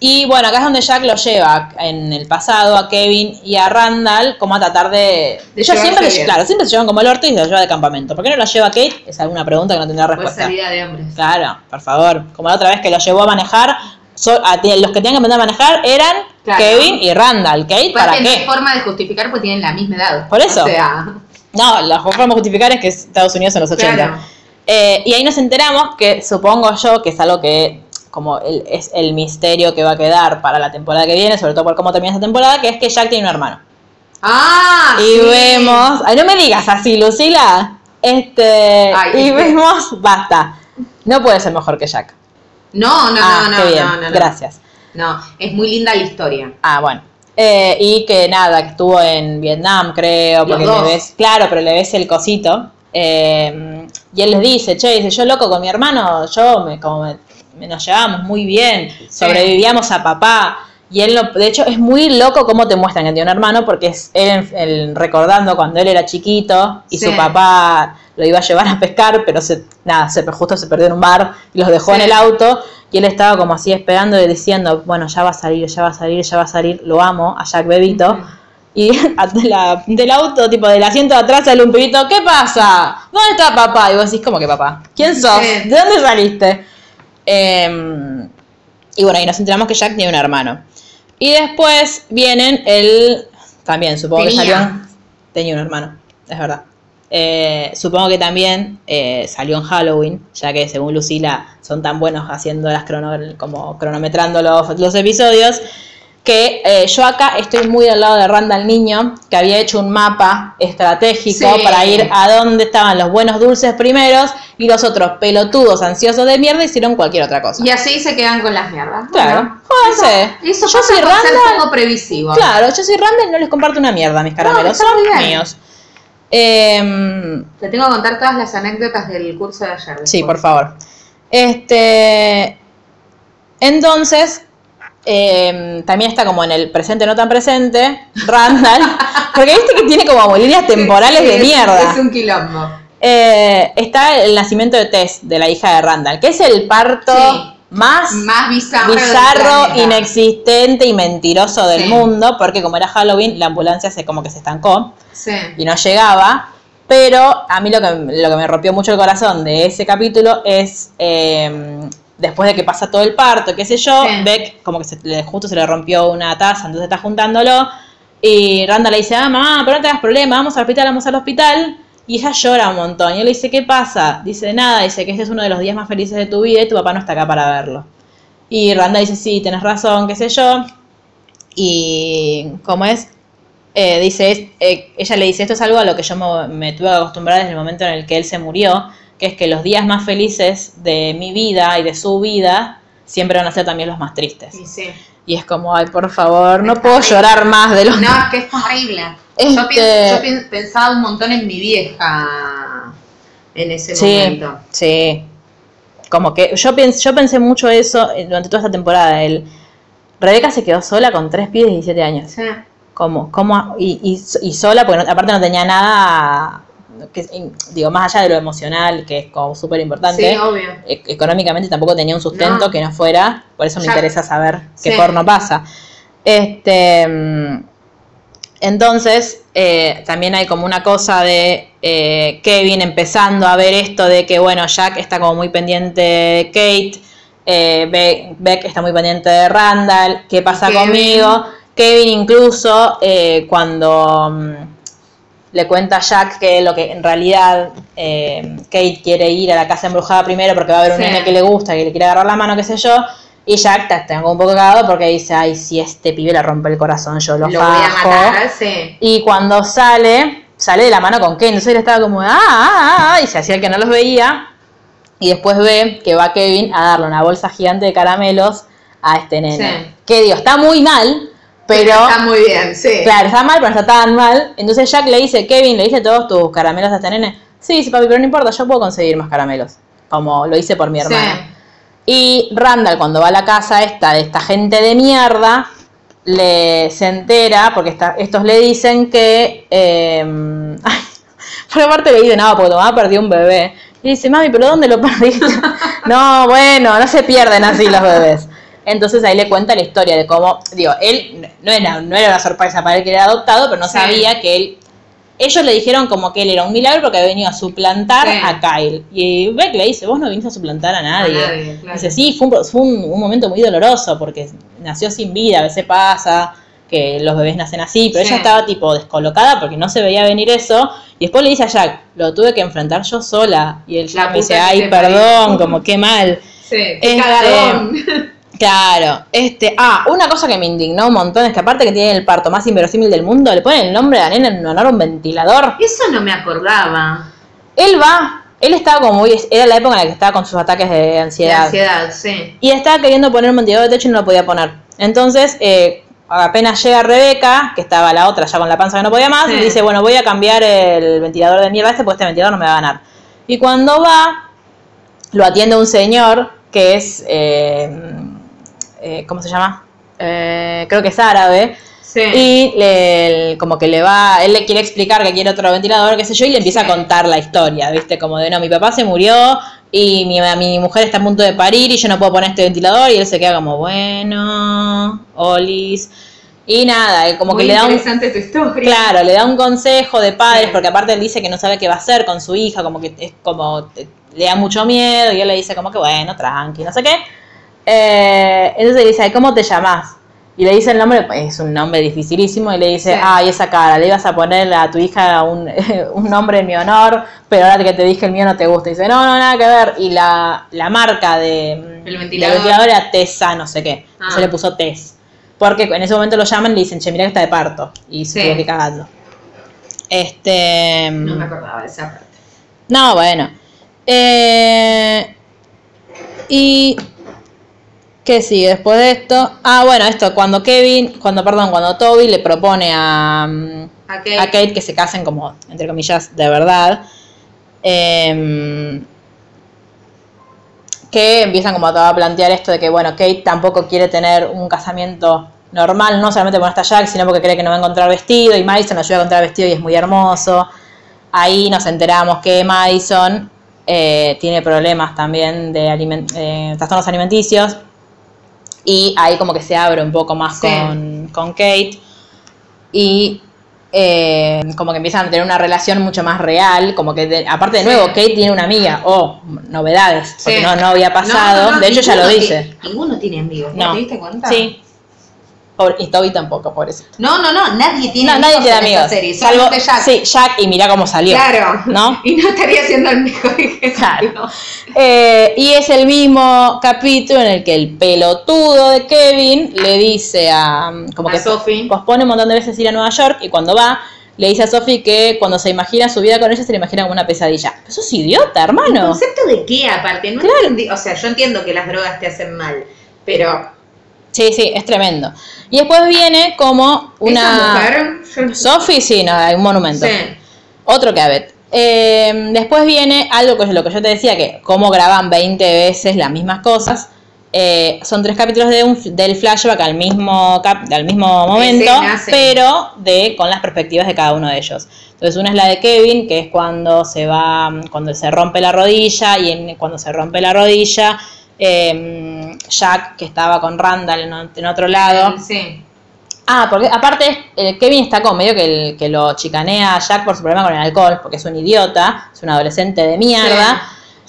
y bueno, acá es donde Jack lo lleva en el pasado a Kevin y a Randall como a tratar de... De Ellos llevarse siempre, bien. claro, siempre se llevan como el orto y se lo lleva de campamento. ¿Por qué no lo lleva Kate? Es alguna pregunta que no tendrá Pues respuesta. salida de hombres. Claro, por favor. Como la otra vez que lo llevó a manejar, so- a- te- los que tenían que aprender a manejar eran Claro. Kevin y Randall. Kate, ¿para Aparte, no hay qué? forma de justificar porque tienen la misma edad. Por eso. O sea, No, la forma de justificar es que es Estados Unidos en los 80. Claro. Eh, y ahí nos enteramos que supongo yo que es algo que como el, es el misterio que va a quedar para la temporada que viene, sobre todo por cómo termina esta temporada, que es que Jack tiene un hermano. Ah, y sí. vemos, ay no me digas así, Lucila. Este, Ay, y es que- vemos, basta. No puede ser mejor que Jack. No, no, ah, no, qué no, bien. no, no, no. Gracias. No, es muy linda la historia. Ah, bueno. Eh, y que nada, que estuvo en Vietnam, creo, porque dos. le ves, claro, pero le ves el cosito. Eh, y él les dice, che, dice, yo loco con mi hermano, yo me, como me, me- nos llevábamos muy bien, sobrevivíamos a papá. Y él, no- de hecho, es muy loco cómo te muestran que tiene un hermano, porque es él, él recordando cuando él era chiquito y Sí. su papá lo iba a llevar a pescar, pero se, nada, se, justo se perdió en un bar y los dejó en el auto y él estaba como así esperando y diciendo, bueno, ya va a salir, ya va a salir, ya va a salir, lo amo, a Jack Bebito. Y de la- del auto, tipo del asiento de atrás sale un pibito, ¿qué pasa? ¿Dónde está papá? Y vos decís, ¿cómo que papá? ¿Quién sos? Sí. ¿De dónde saliste? Em, y bueno, y nos enteramos que Jack tiene un hermano. Y después vienen el. También, supongo que salió. Tenía un hermano, es verdad. Eh, supongo que también eh, salió en Halloween, ya que según Lucila son tan buenos haciendo las crono- como cronometrando los, los episodios, que eh, yo acá estoy muy al lado de Randall Niño, que había hecho un mapa estratégico Sí. para ir a dónde estaban los buenos dulces primeros y los otros pelotudos ansiosos de mierda hicieron cualquier otra cosa. Y así se quedan con las mierdas. Claro, Bueno, jódanse. Eso Yo soy ser Randall. poco previsivo. Claro, yo soy Randall, no les comparto una mierda, mis caramelos, son bien. míos. Em, Te tengo que contar todas las anécdotas del curso de ayer. sí, por favor. Este, entonces, em, también está como en el presente no tan presente, Randall, porque viste que tiene como líneas temporales Sí, de es- mierda. Es un quilombo. Eh, está el nacimiento de Tess, de la hija de Randall, que es el parto Sí. Más Más bizarro. bizarro, inexistente y mentiroso del Sí. mundo, porque como era Halloween, la ambulancia se como que se estancó Sí. y no llegaba. Pero a mí lo que, lo que me rompió mucho el corazón de ese capítulo es eh, después de que pasa todo el parto, qué sé yo, Sí. Beck como que se, justo se le rompió una taza, entonces está juntándolo. Y Randa le dice, ah, mamá, pero no te hagas problema, vamos al hospital, vamos al hospital. Y ella llora un montón. Y él le dice, ¿qué pasa? Dice, nada, dice que este es uno de los días más felices de tu vida y tu papá no está acá para verlo. Y Randa dice, sí, tienes razón, qué sé yo. Y como es, eh, dice, eh, ella le dice, esto es algo a lo que yo me, tuve que acostumbrar desde el momento en el que él se murió, que es que los días más felices de mi vida y de su vida siempre van a ser también los más tristes. Sí. Y es como, ay, por favor, no puedo llorar más de los... No, es que es horrible. Este- Yo, pienso- yo pensaba un montón en mi vieja en ese Sí, momento. sí. Como que yo, pens- yo pensé mucho eso eh, durante toda esta temporada. El, Rebeca se quedó sola con tres pibes de 17 años. Sí. ¿Cómo? ¿Cómo? Y, y- y sola, porque no- aparte no tenía nada, que, digo, más allá de lo emocional, que es como súper importante. Sí, e- económicamente tampoco tenía un sustento No. que no fuera, por eso me Ya. interesa saber qué Sí. porno pasa. Este, mm, entonces, eh, también hay como una cosa de eh, Kevin empezando a ver esto de que, bueno, Jack está como muy pendiente de Kate, eh, Be- Beck está muy pendiente de Randall, ¿qué pasa Kevin. conmigo? Kevin incluso cuando mm, le cuenta a Jack que lo que en realidad eh, Kate quiere ir a la casa embrujada primero porque va a haber un Sí. nene que le gusta, que le quiere agarrar la mano, qué sé yo. Y Jack está, está un poco cagado porque dice, ay, si este pibe le rompe el corazón, yo lo, Lo voy a fajo". matar, sí. Y cuando sale, sale de la mano con Kate. Entonces él estaba como, ah, ah, ah", y se hacía el que no los veía. Y después ve que va Kevin a darle una bolsa gigante de caramelos a este nene. Sí. Que digo, está muy mal, pero... Está muy bien, sí. Claro, está mal, pero no está tan mal. Entonces Jack le dice, Kevin, ¿le dice todos tus caramelos a este nene? Sí, dice papi, pero no importa, yo puedo conseguir más caramelos. Como lo hice por mi Sí. hermana. Y Randall, cuando va a la casa esta de esta gente de mierda, le se entera, porque esta- estos le dicen que. Eh, ay, por aparte le dice, no, porque tu mamá perdió un bebé. Y dice, mami, ¿pero dónde lo perdiste? no, bueno, no se pierden así los bebés. Entonces ahí le cuenta la historia de cómo, digo, él no era, no era una sorpresa para él que era adoptado, pero no Sí. sabía que él. Ellos le dijeron como que él era un milagro porque había venido a suplantar Sí. a Kyle. Y Beck le dice, vos no viniste a suplantar a nadie. A nadie, claro. Dice, sí, fue, un, fue un, un momento muy doloroso porque nació sin vida, a veces pasa que los bebés nacen así, pero Sí. ella estaba tipo descolocada porque no se veía venir eso. Y después le dice a Jack, lo tuve que enfrentar yo sola. Y él Jack me dice, ay, perdón, parió". como qué mal. Sí, qué Este-. Claro, este, ah, una cosa que me indignó un montón es que aparte que tiene el parto más inverosímil del mundo, le ponen el nombre de la nena en honor a un ventilador. Eso no me acordaba. Él va, él estaba como muy, era la época en la que estaba con sus ataques de De ansiedad. ansiedad, sí. Y estaba queriendo poner un ventilador de techo y no lo podía poner. Entonces, eh, apenas llega Rebeca, que estaba la otra ya con la panza que no podía más, Sí. y dice, bueno, voy a cambiar el ventilador de mierda este, porque este ventilador no me va a ganar. Y cuando va, lo atiende un señor que es, eh, eh, ¿cómo se llama? Eh, creo que es árabe. Sí. Y le- como que le va, él le quiere explicar que quiere otro ventilador, qué sé yo, y le empieza Sí. a contar la historia, ¿viste? Como de, no, mi papá se murió y mi, mi mujer está a punto de parir y yo no puedo poner este ventilador, y él se queda como, bueno, Olis. Y nada, como Muy que le da un, tu historia. Claro, le da un consejo de padres, Sí. porque aparte él dice que no sabe qué va a hacer con su hija, como que es como le da mucho miedo, y él le dice como que bueno, tranqui, no sé qué. Eh, entonces le dice, "Ay, ¿cómo te llamas? Y le dice el nombre, es un nombre dificilísimo, y le dice, Sí. ay, esa cara, le ibas a poner a tu hija un, un nombre en mi honor, pero ahora que te dije el mío no te gusta. Y dice, no, no, nada que ver. Y la, la marca de, El del ventilador. ventilador era Tessa, no sé qué. Ah. Se le puso Tess. Porque en ese momento lo llaman y le dicen, che, mirá que está de parto. Y se Sí. tuvo que cagando. Este. No me acordaba de esa parte. No, bueno. Eh, y. ¿Qué sigue después de esto? Ah, bueno, esto, cuando Kevin, cuando, perdón, cuando Toby le propone a, mm, A Kate. a Kate que se casen como, entre comillas, de verdad. em, que empiezan como a plantear esto de que, bueno, Kate tampoco quiere tener un casamiento normal, no solamente porque no está Jack, sino porque cree que no va a encontrar vestido, y Madison lo ayuda a encontrar vestido y es muy hermoso. Ahí nos enteramos que Madison eh, tiene problemas también de aliment- eh, trastornos alimenticios, y ahí como que se abre un poco más Sí. con, con Kate, y eh, como que empiezan a tener una relación mucho más real, como que de- aparte de Sí. nuevo, Kate tiene una amiga, oh, novedades, porque Sí. no, no había pasado, No, no, de hecho ya lo dice. Ninguno tiene amigos. ¿vos No. ¿Te diste cuenta? Sí. Pobre- y Toby tampoco, pobrecito. No, no, no. Nadie tiene No, amigos nadie tiene en esta amigos. serie. salvo solamente Jack. Sí, Jack y mira cómo salió. Claro. ¿No? Y no estaría siendo el mejor. Claro. Eh, y es el mismo capítulo en el que el pelotudo de Kevin le dice a. Como A que Sophie. pospone un montón de veces ir a Nueva York y cuando va, le dice a Sophie que cuando se imagina su vida con ella se le imagina como una pesadilla. Eso es idiota, hermano. ¿Concepto de qué aparte? No Claro. entendí- O sea, yo entiendo que las drogas te hacen mal, pero Sí, sí, es tremendo. Y después viene como una. esa mujer, yo- Sophie, sí, no, hay un monumento. Sí. Otro Cabot. Eh, después viene algo que es lo que yo te decía, que como graban 20 veces las mismas cosas. Eh, son tres capítulos de un, del flashback al mismo, cap- al mismo momento, Escena, sí. pero de, con las perspectivas de cada uno de ellos. Entonces una es la de Kevin, que es cuando se va, cuando se rompe la rodilla, y en- cuando se rompe la rodilla, eh, Jack, que estaba con Randall en, otro lado, Sí. Ah, porque aparte eh, Kevin está como medio que, el- que lo chicanea a Jack por su problema con el alcohol, porque es un idiota, es un adolescente de mierda.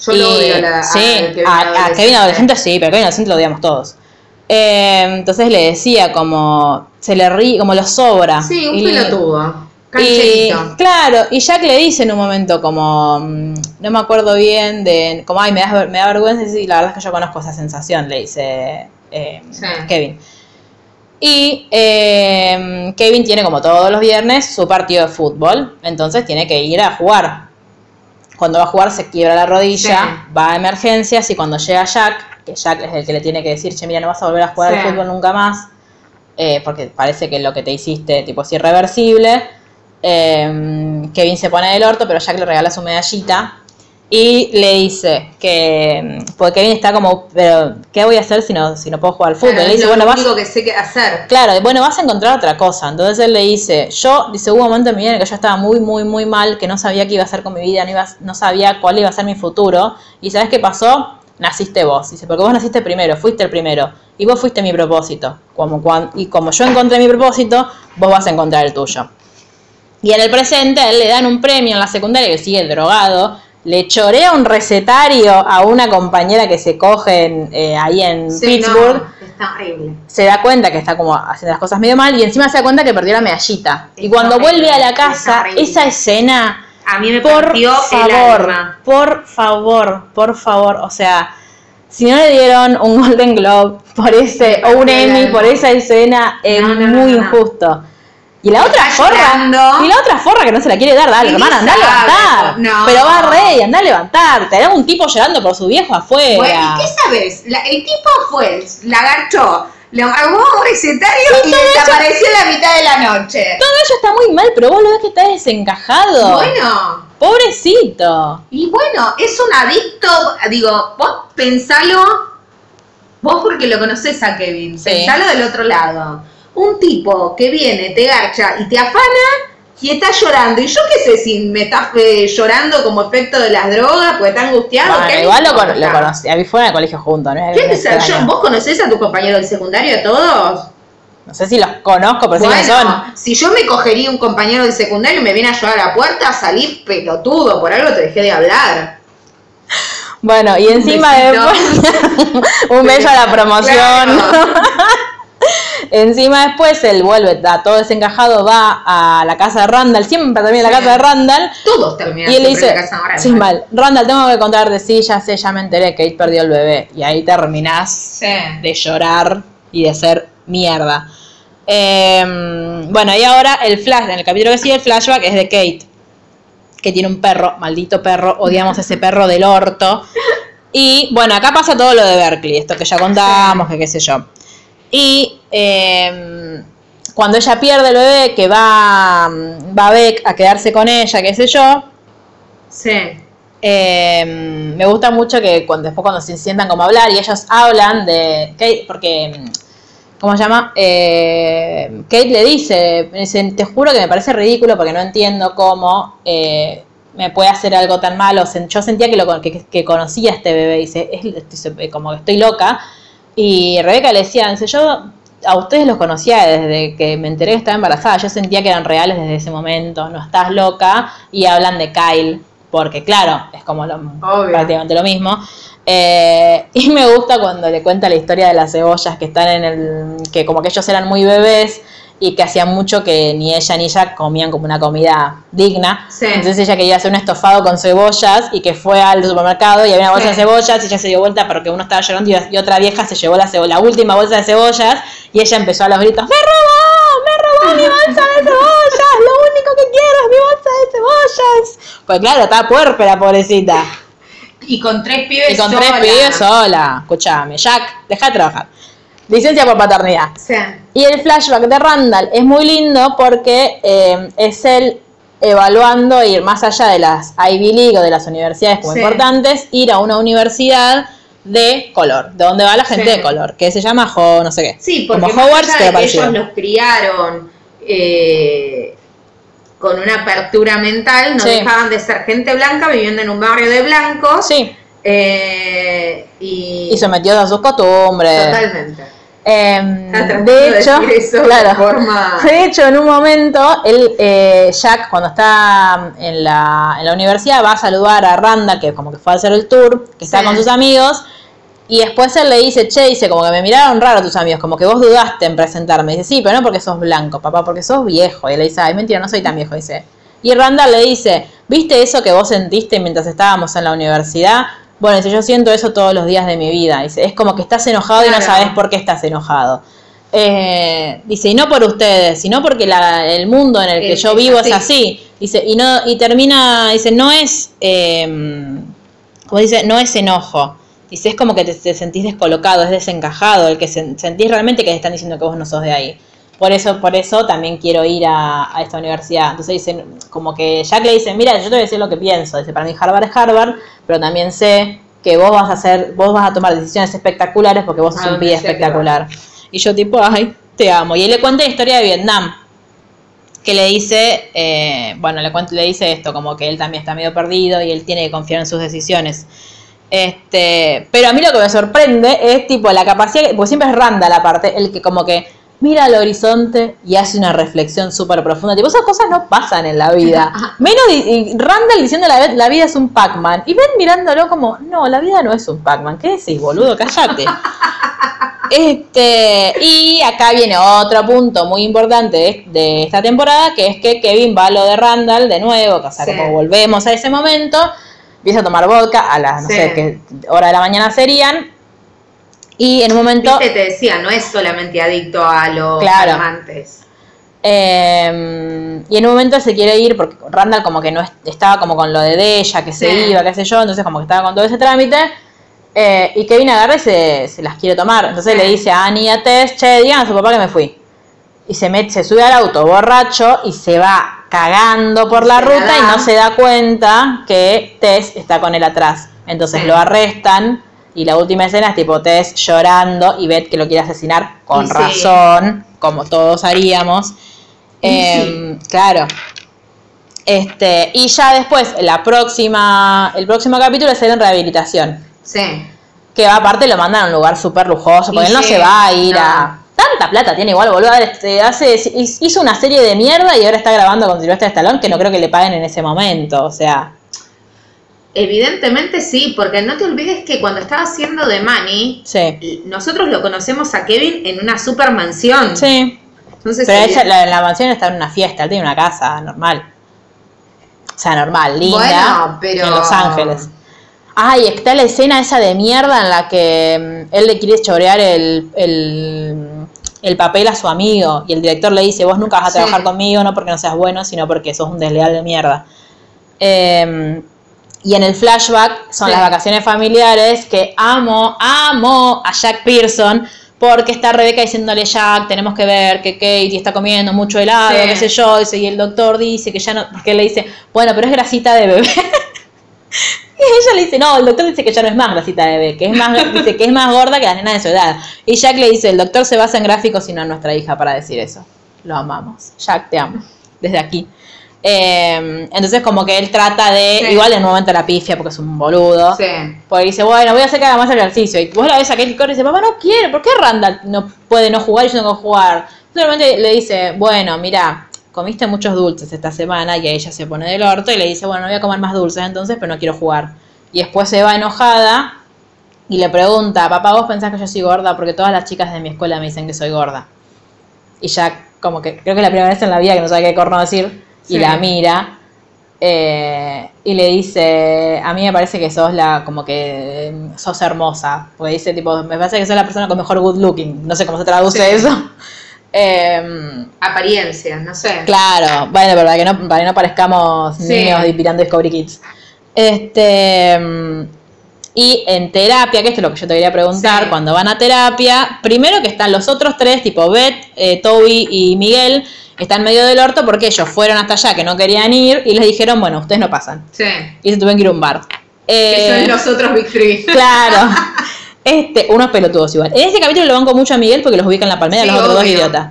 Yo lo odio a la- a sí, Kevin a. Kevin adolescente sí, pero Kevin adolescente lo odiamos todos. Eh, entonces le decía como, se le ríe, como lo sobra. Sí, un Y- pelotudo. Y, claro, y Jack le dice en un momento como, mm, no me acuerdo bien de, como, ay, me da, ver- me da vergüenza, y la verdad es que yo conozco esa sensación, le dice eh, Sí. Kevin. Y eh, Kevin tiene como todos los viernes su partido de fútbol, entonces tiene que ir a jugar. Cuando va a jugar se quiebra la rodilla, va a emergencias y cuando llega Jack, que Jack es el que le tiene que decir, che, mira, no vas a volver a jugar Sí. al fútbol nunca más, eh, porque parece que lo que te hiciste tipo es irreversible. Eh, Kevin se pone del orto, pero Jack le regala su medallita y le dice que porque Kevin está como, pero ¿qué voy a hacer si no, si no puedo jugar al fútbol? Claro, le dice, lo bueno, vas, que sé que hacer. Claro, bueno, vas a encontrar otra cosa. Entonces él le dice, yo, dice, hubo un momento en mi vida en el que yo estaba muy, muy, muy mal, que no sabía qué iba a hacer con mi vida, no, iba, no sabía cuál iba a ser mi futuro. Y ¿sabes qué pasó? Naciste vos. Dice, porque vos naciste primero, fuiste el primero. Y vos fuiste mi propósito. Como y como yo encontré mi propósito, vos vas a encontrar el tuyo. Y en el presente, a él le dan un premio en la secundaria que sigue drogado. Le chorea un recetario a una compañera que se coge en, eh, ahí en Sí, Pittsburgh no, está horrible. se da cuenta que está como haciendo las cosas medio mal y encima se da cuenta que perdió la medallita. Y cuando horrible, vuelve a la casa, esa escena, A mí me por el favor, alma. por favor, por favor, o sea, si no le dieron un Golden Globe por ese, o un Emmy por esa escena, es No, no, no, muy injusto. Y la otra forra, y la otra forra que no se la quiere dar, dale, hermana, anda a levantar. no. Pero va rey, anda a levantar. Te da un tipo llorando por su viejo afuera. Bueno, ¿y qué sabes? La- el tipo fue, la agachó, le armó un recetario y desapareció en la mitad de la noche. Todo eso está muy mal, pero vos lo ves que está desencajado. Bueno, Pobrecito. y bueno, es un adicto, digo, vos pensalo, vos porque lo conocés a Kevin, Sí. pensalo del otro lado. Un tipo que viene, te garcha y te afana y está llorando. Y yo qué sé si me estás eh, llorando como efecto de las drogas, porque está angustiado. Bueno, ¿qué me igual lo, con- lo conocí, a mí fueron al colegio juntos, ¿no? Yo- ¿Vos conocés a tu compañero del secundario a todos? No sé si los conozco, pero sí que son. Bueno, si yo me cogería un compañero del secundario y me viene a llorar a la puerta, salí pelotudo, por algo te dejé de hablar. Bueno, y encima después, un beso a la promoción. Claro. encima después él vuelve, está todo desencajado, va a la casa de Randall, siempre termina en la Sí. casa de Randall. Todos terminan Y él dice, en la casa sí, mal, Randall, tengo que contarte, sí, ya sé, ya me enteré que Kate perdió el bebé. Y ahí terminás Sí. de llorar y de ser mierda. Eh, bueno, y ahora el flash, en el capítulo que sigue, el flashback es de Kate, que tiene un perro, maldito perro, odiamos ese perro del orto. Y bueno, acá pasa todo lo de Berkeley, esto que ya contamos, que qué sé yo. Y eh, cuando ella pierde el bebé, que va, va Beck a quedarse con ella, qué sé yo, Sí. eh, me gusta mucho que cuando, después cuando se sientan como a hablar y ellos hablan de Kate, porque, ¿cómo se llama? Eh, Kate le dice, me dice, te juro que me parece ridículo porque no entiendo cómo eh, me puede hacer algo tan malo. Yo sentía que, lo, que, que conocía a este bebé, dice, es, dice, como que estoy loca. Y Rebeca le decía, dice, yo a ustedes los conocía desde que me enteré que estaba embarazada, yo sentía que eran reales desde ese momento, no estás loca, y hablan de Kyle, porque claro, es como lo, prácticamente lo mismo. Eh, y me gusta cuando le cuenta la historia de las cebollas que están en el, que como que ellos eran muy bebés y que hacían mucho que ni ella ni ella comían como una comida digna. Sí. Entonces ella quería hacer un estofado con cebollas y que fue al supermercado y había una bolsa Sí. de cebollas y ella se dio vuelta porque uno estaba llorando y, otra vieja se llevó la, la última bolsa de cebollas y ella empezó a los gritos, ¡me robó! ¡me robó mi bolsa de cebollas! ¡Lo único que quiero es mi bolsa de cebollas! Pues claro, estaba puérpera, pobrecita. Y con tres pibes Y con sola. tres pibes sola. Escuchame, Jack, deja de trabajar. Licencia por paternidad. Sí. Y el flashback de Randall es muy lindo porque eh, es él evaluando ir más allá de las Ivy League o de las universidades como Sí. importantes, ir a una universidad de color, de donde va la gente Sí. de color, que se llama Ho, no sé qué. Sí, porque como Hogwarts, que ellos los criaron eh, con una apertura mental, no dejaban de ser gente blanca viviendo en un barrio de blancos. Sí, eh, y, y sometidos a sus costumbres. totalmente. Em, de hecho, eso de claro, forma- de hecho, en un momento, él, eh, Jack, cuando está en la, en la universidad, va a saludar a Randall, que como que fue a hacer el tour, que está Sí. con sus amigos, y después él le dice, che, dice, como que me miraron raro tus amigos, como que vos dudaste en presentarme. Dice, sí, pero no porque sos blanco, papá, porque sos viejo. Y él le dice, ay, mentira, no soy tan viejo, dice. Y Randall le dice, ¿viste eso que vos sentiste mientras estábamos en la universidad? Bueno, dice, yo siento eso todos los días de mi vida. Dice, es como que estás enojado y no sabes por qué estás enojado. Eh, dice, y no por ustedes, sino porque la- el mundo en el que yo vivo es así. Dice, y no, y termina, dice, no es, eh, como dice, no es enojo. Dice, es como que te, te sentís descolocado, es desencajado, el que sen- sentís realmente que te están diciendo que vos no sos de ahí. Por eso, por eso también quiero ir a, a esta universidad. Entonces dicen, como que Jack le dice, mira, yo te voy a decir lo que pienso. Dice, para mí Harvard es Harvard, pero también sé que vos vas a hacer, vos vas a tomar decisiones espectaculares porque vos sos un donde pibe espectacular. Y yo tipo, ay, te amo. Y él le cuenta la historia de Vietnam que le dice, eh, bueno, le, cuento, le dice esto, como que él también está medio perdido y él tiene que confiar en sus decisiones. Este, pero a mí lo que me sorprende es tipo la capacidad, porque siempre es Randall aparte, el que como que mira al horizonte y hace una reflexión súper profunda. Tipo, esas cosas no pasan en la vida. Menos y Randall diciendo la, la vida es un Pac-Man. Y ven mirándolo como, no, la vida no es un Pac-Man. ¿Qué decís, boludo? Cállate. Este, y acá viene otro punto muy importante de, esta temporada, que es que Kevin va a lo de Randall de nuevo, o sea, Sí. como volvemos a ese momento, empieza a tomar vodka a las, no Sí. sé qué hora de la mañana serían, y en un momento... Viste, te decía, no es solamente adicto a los Claro. calmantes. Eh, y en un momento se quiere ir porque Randall como que no es- estaba como con lo de ella, que se iba, qué sé yo, entonces como que estaba con todo ese trámite. eh, y Kevin agarra y se, se las quiere tomar. Entonces Sí. le dice a Annie y a Tess, che, digan a su papá que me fui. Y se mete, se sube al auto borracho y se va cagando por la Se la ruta y no se da cuenta que Tess está con él atrás. Entonces Sí. lo arrestan Y la última escena es tipo Tess llorando y Beth que lo quiere asesinar con sí. razón, como todos haríamos. Em, Claro. Este, y ya después, la próxima, el próximo capítulo es en rehabilitación. Sí. Que va, aparte lo mandan a un lugar súper lujoso, porque Y él no sí, se va a ir no. a... Tanta plata tiene igual, boludo. Este, hace, hizo una serie de mierda y ahora está grabando con Silvestre Stallone, que no creo que le paguen en ese momento. O sea, Evidentemente sí, porque no te olvides que cuando estaba haciendo The Money, sí. nosotros lo conocemos a Kevin en una super mansión. Sí. Entonces, Pero evi- ella, la, la mansión está en una fiesta, él tiene una casa normal. O sea, normal, linda. Bueno, pero- En Los Ángeles. Ay, está la escena esa de mierda en la que mm, él le quiere chorear el, el, el papel a su amigo y el director le dice, vos nunca vas a Sí. trabajar conmigo, no porque no seas bueno, sino porque sos un desleal de mierda. Eh, y en el flashback son Sí. las vacaciones familiares que amo, amo a Jack Pearson porque está Rebeca diciéndole Jack, tenemos que ver que Katie está comiendo mucho helado, Sí. qué sé yo, dice, y el doctor dice que ya no, porque él le dice, bueno, pero es grasita de bebé. Y ella le dice, no, el doctor dice que ya no es más grasita de bebé, que es más, dice que es más gorda que las nenas de su edad. Y Jack le dice, el doctor se basa en gráficos y no en nuestra hija para decir eso. Lo amamos. Jack, te amo. Desde aquí. Eh, entonces como que él trata de, Sí. igual en un momento la pifia porque es un boludo. Sí. Porque dice, bueno, voy a hacer haga más ejercicio. Y vos la ves a Katie Corey y dice, papá no quiere, ¿por qué Randall no puede no jugar y yo tengo que jugar? Solamente le dice, bueno, mira, comiste muchos dulces esta semana y ella se pone del orto y le dice, bueno, no voy a comer más dulces entonces, pero no quiero jugar. Y después se va enojada y le pregunta, papá, ¿vos pensás que yo soy gorda? Porque todas las chicas de mi escuela me dicen que soy gorda. Y ya, como que creo que es la primera vez en la vida que no sabe qué corno decir, y la mira. eh, y le dice, a mí me parece que sos la, como que eh, sos hermosa. Porque dice, tipo, me parece que sos la persona con mejor good looking. No sé cómo se traduce Sí. eso. Em, Apariencia, no sé. Claro, bueno, pero para que no, para que no parezcamos Sí. niños pirando Discovery Kids. Este. mm, Y en terapia, que esto es lo que yo te quería preguntar, Sí. cuando van a terapia, primero que están los otros tres, tipo Beth, eh, Toby y Miguel, están medio del orto porque ellos fueron hasta allá que no querían ir y les dijeron, bueno, ustedes no pasan. Sí. Y se tuvieron que ir a un bar. Que Eh, son los otros Big Three. Claro. Este, unos pelotudos igual. En este capítulo lo banco mucho a Miguel porque los ubica en la palmera, Sí, los otros dos idiotas.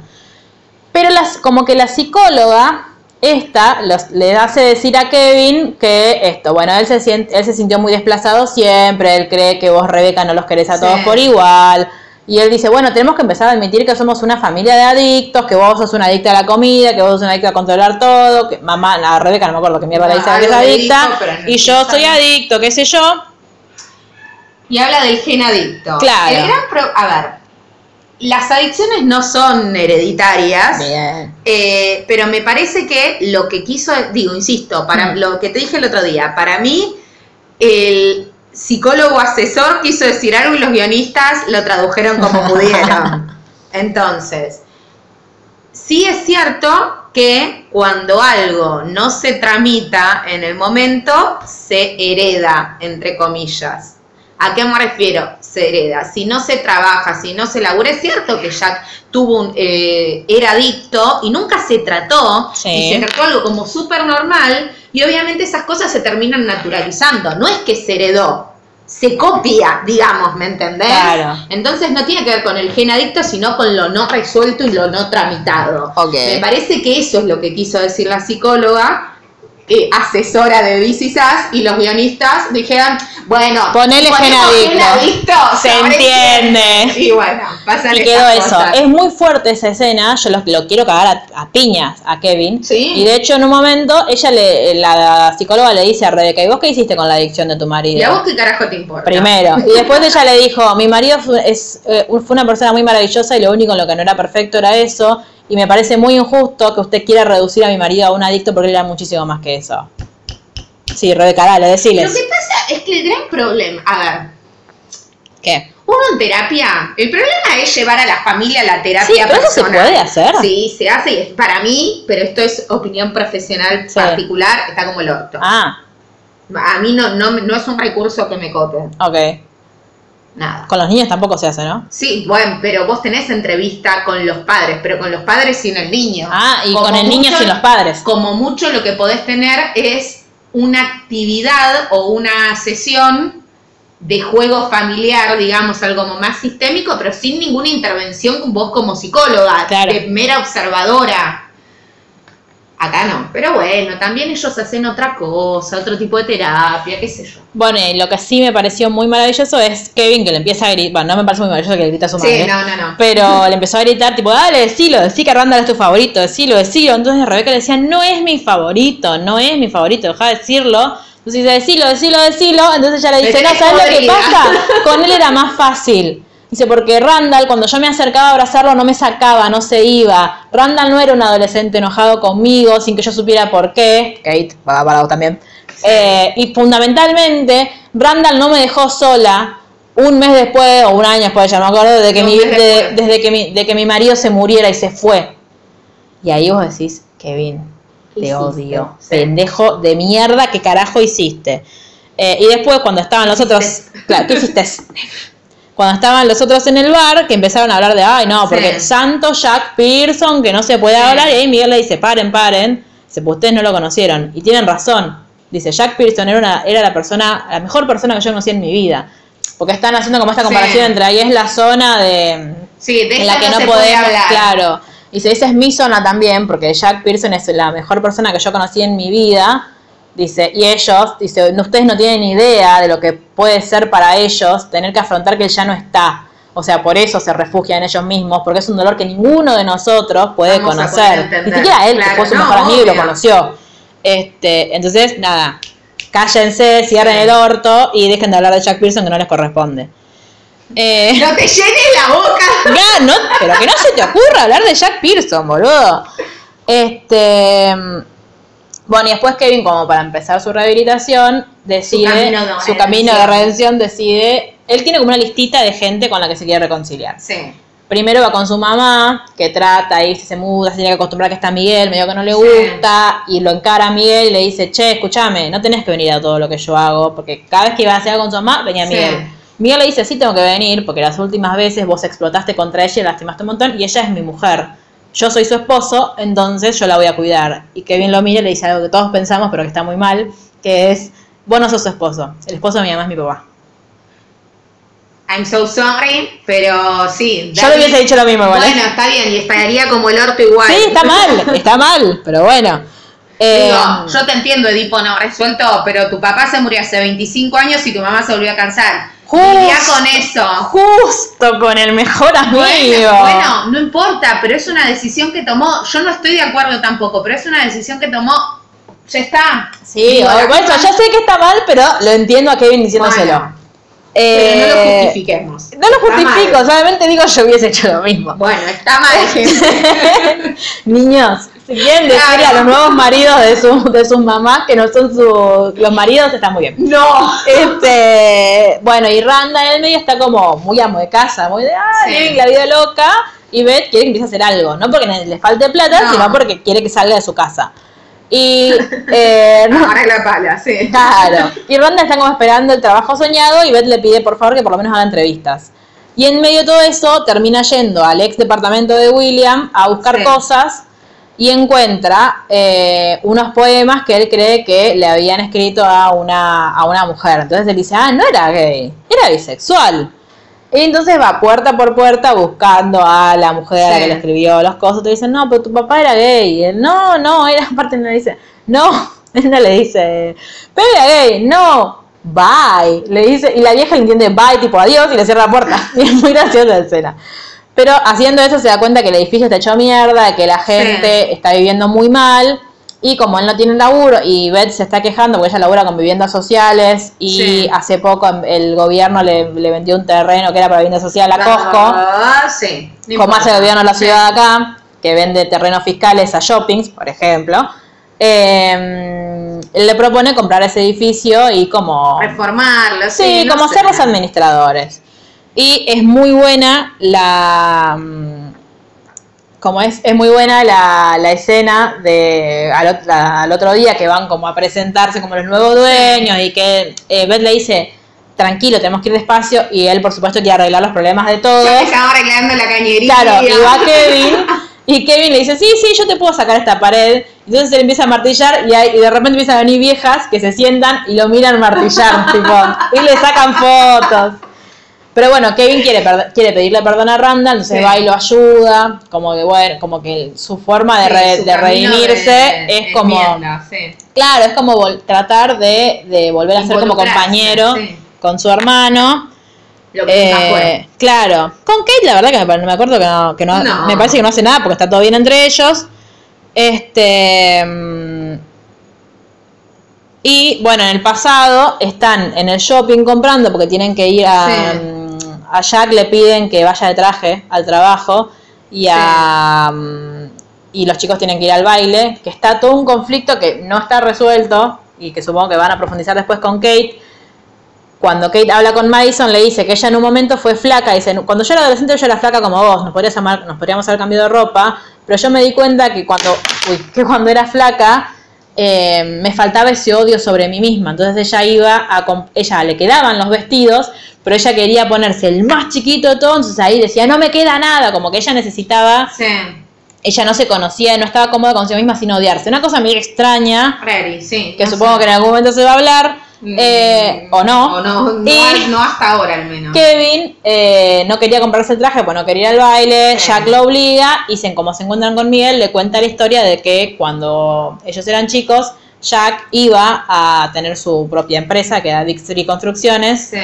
Pero las, como que la psicóloga, esta, los- le hace decir a Kevin que esto, bueno, él se, siente, él se sintió muy desplazado siempre, él cree que vos, Rebeca, no los querés a Sí. todos por igual. Y él dice, bueno, tenemos que empezar a admitir que somos una familia de adictos, que vos sos una adicta a la comida, que vos sos una adicta a controlar todo, que mamá, a Rebeca no me acuerdo qué mierda le No, dice que es le adicta, y yo soy adicto, qué sé yo. Y habla del gen adicto. Claro. El gran pro- a ver, las adicciones no son hereditarias. Bien. Eh, pero me parece que lo que quiso, digo, insisto, para Mm. lo que te dije el otro día, para mí el psicólogo asesor quiso decir algo y los guionistas lo tradujeron como pudieron. Entonces, sí es cierto que cuando algo no se tramita en el momento, se hereda, entre comillas. ¿A qué me refiero? Se hereda. Si no se trabaja, si no se labura, es cierto que Jack tuvo un, eh, era adicto y nunca se trató, Sí. y se trató algo como súper normal, y obviamente esas cosas se terminan naturalizando. No es que se heredó, se copia, digamos, ¿me entendés? Claro. Entonces no tiene que ver con el gen adicto, sino con lo no resuelto y lo no tramitado. Me parece que eso es lo que quiso decir la psicóloga, eh, asesora de Sass, y los guionistas dijeron, bueno, Ponele si gen ponemos adicto. gen adicto, Se entiende. Y bueno, pasan Y quedó eso. cosas. Es muy fuerte esa escena. Yo lo, lo quiero cagar a, a piñas a Kevin. Sí. Y de hecho, en un momento, ella le, la psicóloga le dice a Rebeca: ¿Y vos qué hiciste con la adicción de tu marido? ¿Y a vos qué carajo te importa? Primero. Y después ella le dijo: Mi marido fue, es, eh, fue una persona muy maravillosa y lo único en lo que no era perfecto era eso. Y me parece muy injusto que usted quiera reducir a mi marido a un adicto porque él era muchísimo más que eso. Sí, Rebeca, dale, Lo deciles. que pasa es que el gran problema, a ver, ¿Qué? uno en terapia, el problema es llevar a la familia a la terapia Sí, pero eso se puede hacer. Sí, se hace y es para mí, pero esto es opinión profesional Sí. particular, está como el orto. Ah, A mí no, no, no es un recurso que me cope, ok. Nada. Con los niños tampoco se hace, ¿no? Sí, bueno, pero vos tenés entrevista con los padres, pero con los padres sin el niño. Ah, y Como con el niño sin los padres. Como mucho lo que podés tener es una actividad o una sesión de juego familiar, digamos, algo como más sistémico, pero sin ninguna intervención con vos como psicóloga, Claro. de mera observadora. Acá no, pero bueno, también ellos hacen otra cosa, otro tipo de terapia, qué sé yo. Bueno, y lo que sí me pareció muy maravilloso es Kevin que le empieza a gritar, bueno, no me parece muy maravilloso que le grita a su madre. Sí, no, no, no. Pero le empezó a gritar, tipo, dale, decilo, decí que Randall es tu favorito, decilo, decilo. Entonces Rebeca le decía, no es mi favorito, no es mi favorito, deja de decirlo. Entonces dice, decilo, decilo, decilo. Entonces ella le dice, no, ¿sabes lo que podrida". pasa? Con él era más fácil. Dice, porque Randall, cuando yo me acercaba a abrazarlo, no me sacaba, no se iba. Randall no era un adolescente enojado conmigo, sin que yo supiera por qué. Kate, va para vos también. Eh, y fundamentalmente, Randall no me dejó sola un mes después, o un año después, ya no me acuerdo, de que mi, de- desde que mi, de que mi marido se muriera y se fue. Y ahí vos decís, Kevin, ¿Qué te hiciste? odio. Sí. Pendejo de mierda, ¿qué carajo hiciste? Eh, y después cuando estaban los otros... Claro, ¿qué hiciste? Cuando estaban los otros en el bar, que empezaron a hablar de, ay, no, porque Sí. Santo Jack Pearson, que no se puede Sí. hablar, y ahí Miguel le dice, paren, paren, dice, pues ustedes no lo conocieron, y tienen razón, dice, Jack Pearson era, una, era la persona, la mejor persona que yo conocí en mi vida, porque están haciendo como esta comparación Sí. entre ahí es la zona de, Sí, de en la que no, no, podemos, hablar. claro. Y se dice es mi zona también, porque Jack Pearson es la mejor persona que yo conocí en mi vida. Dice, y ellos, dice, "no- ustedes no tienen idea de lo que puede ser para ellos tener que afrontar que él ya no está. O sea, por eso se refugian en ellos mismos, porque es un dolor que ninguno de nosotros puede Vamos conocer. Ni siquiera él, que fue su no, mejor amigo y lo conoció. Este, entonces, nada, cállense, cierren el orto y dejen de hablar de Jack Pearson que no les corresponde. Eh, No te llenes la boca. ya, no, pero que no se te ocurra hablar de Jack Pearson, boludo. Este. Bueno, y después Kevin, como para empezar su rehabilitación, decide. camino de su camino de redención. decide. Él tiene como una listita de gente con la que se quiere reconciliar. Sí. Primero va con su mamá, que trata y se muda, se tiene que acostumbrar a que está Miguel, medio que no le Sí. gusta, y lo encara a Miguel y le dice, che, escúchame, no tenés que venir a todo lo que yo hago, porque cada vez que iba a hacer algo con su mamá, venía Sí. Miguel. Miguel le dice, sí tengo que venir, porque las últimas veces vos explotaste contra ella y la lastimaste un montón, y ella es mi mujer. Yo soy su esposo, entonces yo la voy a cuidar. Y Kevin lo mira y le dice algo que todos pensamos, pero que está muy mal, que es, vos no sos su esposo, el esposo de mi mamá es mi papá. I'm so sorry, pero sí. Yo le hubiese dicho lo mismo, ¿eh? Bueno, está bien, y estaría como el orto igual. Sí, está mal, está mal, pero bueno. Eh, Digo, yo te entiendo, Edipo no resuelto, pero tu papá se murió hace 25 años y tu mamá se volvió a cansar. Justo. Lidia con eso. justo con el mejor amigo. Bueno, bueno, no importa, pero es una decisión que tomó. Yo no estoy de acuerdo tampoco, pero es una decisión que tomó. Ya está. Sí, bueno, cosa- yo sé que está mal, pero lo entiendo a Kevin diciéndoselo. Bueno, Pero no lo Eh, justifiquemos. No lo justifico, solamente digo yo hubiese hecho lo mismo. Bueno, está mal. Niños, si quieren decirle a los nuevos maridos de, su, de sus mamás que no son su, los maridos, está muy bien. no. Este, bueno, y Randa en el medio está como muy amo de casa, muy de, ah, Sí. living la vida loca. Y Beth quiere que empiece a hacer algo, no porque le falte plata, No. sino porque quiere que salga de su casa. Y, eh, Ahora la pala, sí. claro. Y Randa está como esperando el trabajo soñado y Beth le pide por favor que por lo menos haga entrevistas. Y en medio de todo eso termina yendo al ex departamento de William a buscar Sí. cosas y encuentra eh, unos poemas que él cree que le habían escrito a una, a una mujer. Entonces él dice, ah, no era gay, era bisexual. Y entonces va puerta por puerta buscando a la mujer a la que le escribió los cosas. Te dicen, no, pero tu papá era gay. Y él, no, no, era aparte no le dice, no, él no le dice, pero era gay, no, bye. Le dice, y la vieja le entiende bye, tipo adiós, y le cierra la puerta. Y es muy graciosa la escena. Pero haciendo eso se da cuenta que el edificio está hecho mierda, que la gente está viviendo muy mal. Y como él no tiene laburo y Beth se está quejando porque ella labura con viviendas sociales y Sí. hace poco el gobierno le, le vendió un terreno que era para vivienda social a Costco, Ah, sí. no como hace el gobierno de la ciudad de acá, que vende terrenos fiscales a shoppings, por ejemplo. eh, él le propone comprar ese edificio y como... Reformarlo, sí. Sí, no como sé. ser los administradores. Y es muy buena la. mm, Como es, es muy buena la, la escena de al, ot- la- al otro día que van como a presentarse como los nuevos dueños y que eh, Beth le dice, tranquilo, tenemos que ir despacio y él por supuesto quiere arreglar los problemas de todos. Ya estaba arreglando la cañería. Claro, y va Kevin Y Kevin le dice, sí, sí, yo te puedo sacar esta pared. Entonces él empieza a martillar y, hay- y de repente empiezan a venir viejas que se sientan y lo miran martillar, tipo, y le sacan fotos. Pero bueno, Kevin quiere, quiere pedirle perdón a Randall, entonces Sí. va y lo ayuda, como que bueno, como que su forma de, Sí, re- su de camino redimirse de es como, sí. claro, es como vol- tratar de, de volver a ser como compañero con su hermano. Lo que Eh, fue. claro, con Kate la verdad que me, me acuerdo que, no, que no- No. me parece que no hace nada porque está todo bien entre ellos. Este mm, y bueno, en el pasado están en el shopping comprando porque tienen que ir a, Sí. mm, a Jack le piden que vaya de traje al trabajo y a mm, y los chicos tienen que ir al baile, que está todo un conflicto que no está resuelto y que supongo que van a profundizar después con Kate cuando Kate habla con Madison, le dice que ella en un momento fue flaca. Dice, cuando yo era adolescente yo era flaca como vos, nos, podrías amar- nos podríamos haber cambiado de ropa, pero yo me di cuenta que cuando, uy, que cuando era flaca eh, me faltaba ese odio sobre mí misma. Entonces ella iba a... Ella le quedaban los vestidos, pero ella quería ponerse el más chiquito de todo, entonces ahí decía, no me queda nada, como que ella necesitaba... Sí, Ella no se conocía, no estaba cómoda consigo misma sin odiarse. Una cosa muy extraña, sí. que no supongo sé. que en algún momento se va a hablar, eh, o no. O no, no, Y- no hasta ahora al menos. Kevin eh, no quería comprarse el traje, pues no quería ir al baile, Sí. Jack lo obliga y se, como se encuentran con Miguel, le cuenta la historia de que cuando ellos eran chicos, Jack iba a tener su propia empresa, que era Big Three Construcciones, Sí.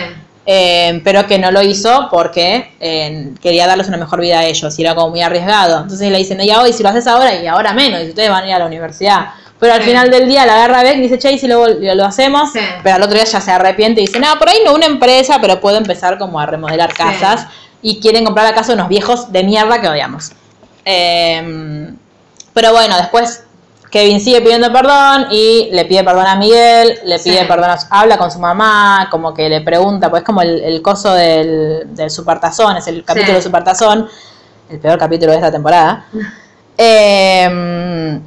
eh, pero que no lo hizo porque eh, quería darles una mejor vida a ellos y era como muy arriesgado. Entonces le dicen, y hoy si lo haces ahora y ahora menos, y ustedes van a ir a la universidad. Pero al Sí. final del día la agarra Beck y dice, che, y si lo, lo hacemos, Sí. pero al otro día ya se arrepiente y dice, no, por ahí no una empresa, pero puedo empezar como a remodelar casas y quieren comprar la casa de unos viejos de mierda que odiamos. Eh, pero bueno, después Kevin sigue pidiendo perdón y le pide perdón a Miguel, le pide Sí. perdón, a habla con su mamá, como que le pregunta, pues es como el, el coso del, del supertazón, es el capítulo Sí. de supertazón, el peor capítulo de esta temporada. Eh,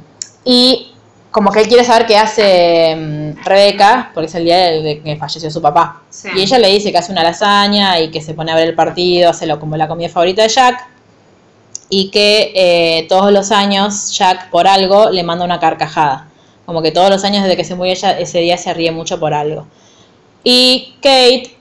y como que él quiere saber qué hace mm, Rebeca, porque es el día de, de que falleció su papá. Sí. Y ella le dice que hace una lasaña y que se pone a ver el partido, hace lo, como la comida favorita de Jack. Y que eh, todos los años Jack por algo le manda una carcajada. Como que todos los años desde que se murió ella, ese día se ríe mucho por algo. Y Kate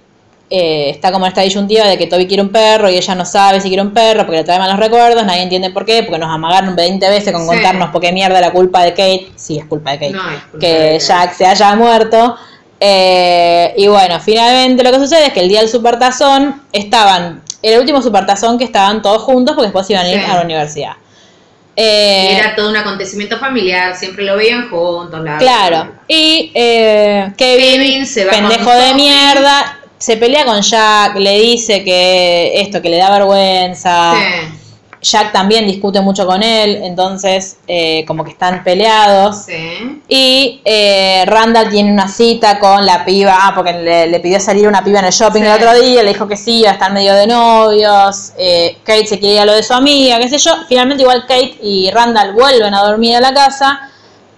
eh, está como en esta disyuntiva de que Toby quiere un perro y ella no sabe si quiere un perro porque le trae malos recuerdos, nadie entiende por qué, porque nos amagaron 20 veces con Sí. contarnos por qué mierda la culpa de Kate. Sí, es culpa de Kate. No, es culpa que de. Jack se haya muerto. Eh, y bueno, finalmente lo que sucede es que el día del supertazón estaban, era el último supertazón que estaban todos juntos porque después iban a ir Sí. a la universidad. Y Eh, era todo un acontecimiento familiar, siempre lo veían juntos. la- Claro. Y eh, Kevin, Kevin se va pendejo de mierda, se pelea con Jack, le dice que esto, que le da vergüenza. Sí, Jack también discute mucho con él, entonces eh, como que están peleados. sí. Y eh, Randall tiene una cita con la piba, ah, porque le, le pidió salir una piba en el shopping Sí. el otro día, le dijo que sí, iba a estar medio de novios, eh, Kate se quería lo de su amiga, qué sé yo. Finalmente igual Kate y Randall vuelven a dormir a la casa,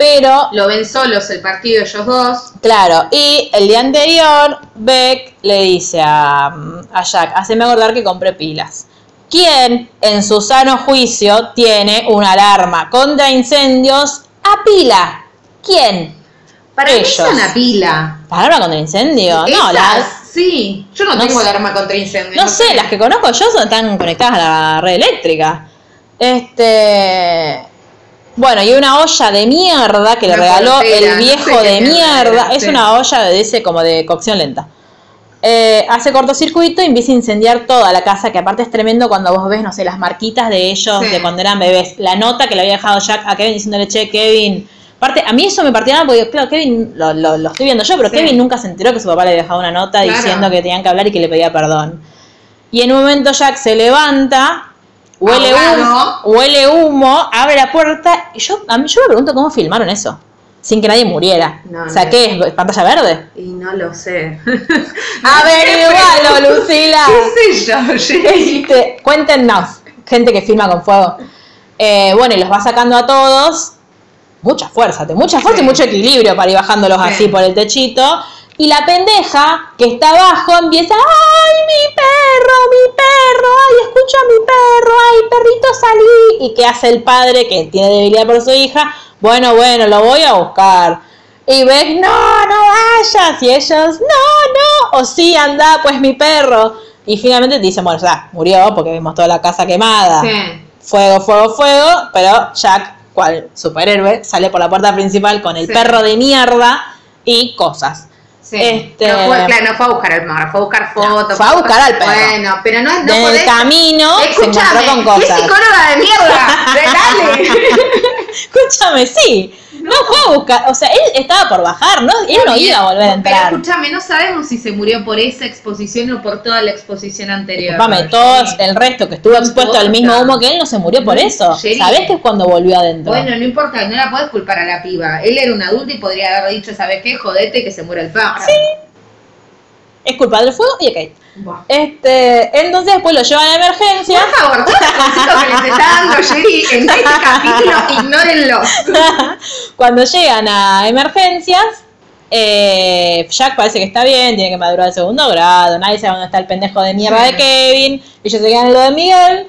pero Lo ven solos el partido ellos dos. Claro, y el día anterior, Beck le dice a, a Jack, haceme acordar que compre pilas. ¿Quién, en su sano juicio, tiene una alarma contra incendios a pila? ¿Quién? Para mí Ellos. es una pila. ¿Alarma contra incendio? No, las, Sí, yo no, no tengo sé. alarma contra incendio. no sé, las que conozco yo son, están conectadas a la red eléctrica. Este... Bueno, y una olla de mierda que le Una regaló portera, el no viejo sé qué de mierda mierda. era, Es sí. una olla de ese como de cocción lenta. Eh, hace cortocircuito y empieza a incendiar toda la casa, que aparte es tremendo cuando vos ves, no sé, las marquitas de ellos Sí. de cuando eran bebés. La nota que le había dejado Jack a Kevin diciéndole, che, Kevin. Aparte, a mí eso me partía porque, claro, Kevin lo, lo- lo estoy viendo yo, pero Sí. Kevin nunca se enteró que su papá le había dejado una nota Claro. diciendo que tenían que hablar y que le pedía perdón. Y en un momento Jack se levanta, huele humo, huele humo, abre la puerta y yo, a mí, yo me pregunto cómo filmaron eso, sin que nadie muriera. No, o sea, no. ¿qué es? ¿Pantalla verde? Y no lo sé. Averigualo, Lucila. ¿Qué sé yo? Este, cuéntenos, gente que filma con fuego. Eh, bueno, y los va sacando a todos. Mucha fuerza, mucha fuerza y Sí. mucho equilibrio para ir bajándolos Sí. así por el techito. Y la pendeja que está abajo empieza, ¡ay, mi perro, mi perro! ¡Ay, escucho a mi perro! ¡Ay, perrito, salí! ¿Y qué hace el padre que tiene debilidad por su hija? Bueno, bueno, lo voy a buscar. Y Beck, no, no vayas. Y ellos, no, no. O sí, anda, pues mi perro. Y finalmente te dicen, bueno, ya, murió porque vimos toda la casa quemada. Sí. Fuego, fuego, fuego. Pero Jack, cual superhéroe, sale por la puerta principal con el Sí. perro de mierda y cosas. Sí. Este- No fue, claro, no fue a buscar al perro, fue a buscar fotos. fue a buscar al perro. Bueno, pero no, no en podés- el camino se Escúchame, encontró con ¿qué cosas. psicóloga de mierda? Dale. Escúchame, sí. No. fue a buscar. O sea, él estaba por bajar, ¿no? Él no iba a volver a entrar. Pero escúchame, no sabemos si se murió por esa exposición o por toda la exposición anterior. Disculpame, todo el resto que estuvo No expuesto al mismo humo que él no se murió por No, eso. Sherry. ¿Sabés que es cuando volvió adentro? Bueno, no importa, no la puedes culpar a la piba. Él era un adulto y podría haber dicho, ¿sabes qué? Jodete que se muera el Sí. Es culpa del fuego y de Kate. Este, entonces después lo llevan a emergencia. Por favor, todos los consejos que les está dando Jerry en este capítulo, ignórenlos. Cuando llegan a emergencias, eh, Jack parece que está bien, tiene que madurar el segundo grado, nadie sabe dónde está el pendejo de mierda Sí. de Kevin, ellos se quedan en lo de Miguel.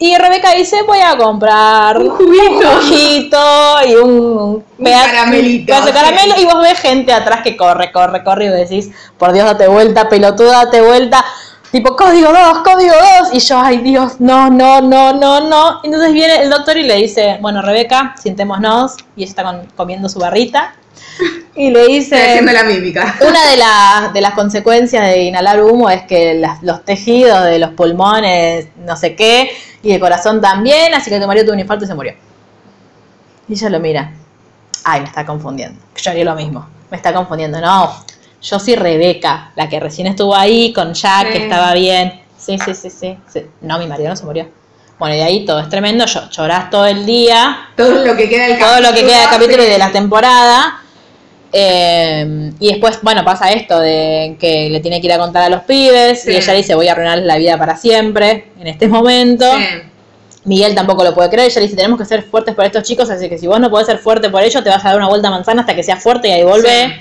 Y Rebeca dice, voy a comprar un juguito, y un, pedazo- caramelito, pedazo de caramelo sí. y vos ves gente atrás que corre, corre, corre y vos decís, por Dios, date vuelta, pelotuda, date vuelta. Tipo, código 2, código 2. Y yo, ay Dios, no, no, no, no, no. Entonces viene el doctor y le dice, bueno, Rebeca, siéntemonos. Y ella está con- comiendo su barrita. Y le dice, haciendo la mímica. una de, las de las consecuencias de inhalar humo es que las- los tejidos de los pulmones, no sé qué, y el corazón también, así que tu marido tuvo un infarto y se murió. Y ella lo mira. Ay, me está confundiendo. Yo haría lo mismo. Me está confundiendo. No, yo soy Rebeca, la que recién estuvo ahí con Jack, que estaba bien. Sí, sí, sí, sí, sí. No, mi marido no se murió. Bueno, y de ahí todo es tremendo. Yo, llorás todo el día Todo lo que queda del todo lo que queda del capítulo y de la temporada. Eh, y después, bueno, pasa esto de que le tiene que ir a contar a los pibes Sí. y ella dice voy a arruinarles la vida para siempre en este momento. Sí. Miguel tampoco lo puede creer, ella dice tenemos que ser fuertes por estos chicos, así que si vos no podés ser fuerte por ellos te vas a dar una vuelta a manzana hasta que seas fuerte y ahí volvé. Sí.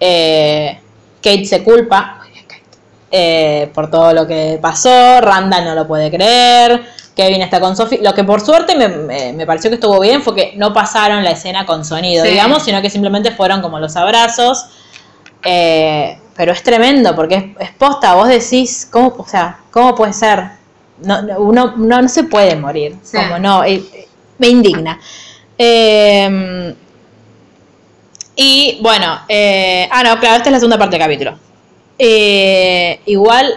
Eh, Kate se culpa muy bien, Kate, eh, por todo lo que pasó, Randall no lo puede creer, Kevin está con Sophie. Lo que por suerte me, me- me pareció que estuvo bien fue que no pasaron la escena con sonido, Sí. digamos, sino que simplemente fueron como los abrazos. Eh, pero es tremendo porque es, es posta, vos decís, ¿cómo, o sea, ¿cómo puede ser? No, no, uno no, no se puede morir, Sí. como no, eh, me indigna. Eh, y bueno, eh, ah, no, claro, esta es la segunda parte del capítulo. Eh, igual,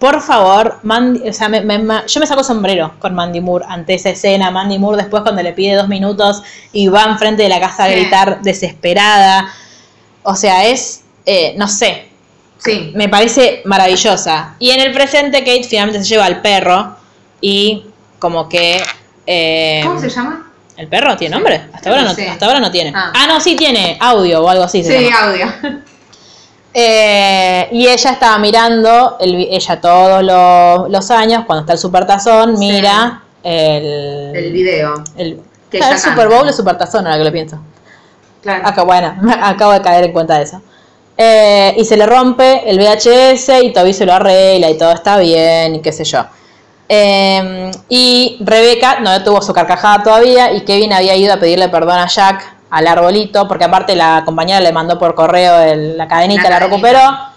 por favor, Mandy, o sea, me- me- ma- yo me saco sombrero con Mandy Moore ante esa escena. Mandy Moore después cuando le pide dos minutos y va enfrente de la casa a Sí. gritar desesperada. O sea, es, eh, no sé, Sí. me parece maravillosa. Y en el presente Kate finalmente se lleva al perro y como que... eh, ¿Cómo se llama? ¿El perro tiene nombre? Hasta ahora no, hasta ahora no tiene. Ah. Ah. no, sí tiene audio o algo así. se Sí, llama. audio. Eh, y ella estaba mirando, el ella todos los, los años, cuando está el supertazón, Sí. mira el, El video. el, Que el Super Bowl es supertazón, ahora que lo pienso. Claro. Acá, bueno, acabo de caer en cuenta de eso. Eh, y se le rompe el VHS y Toby se lo arregla y todo está bien y qué sé yo. Eh, y Rebeca no tuvo su carcajada todavía y Kevin había ido a pedirle perdón a Jack al arbolito porque aparte la compañera le mandó por correo el- la cadenita, La la, cadenita. recuperó.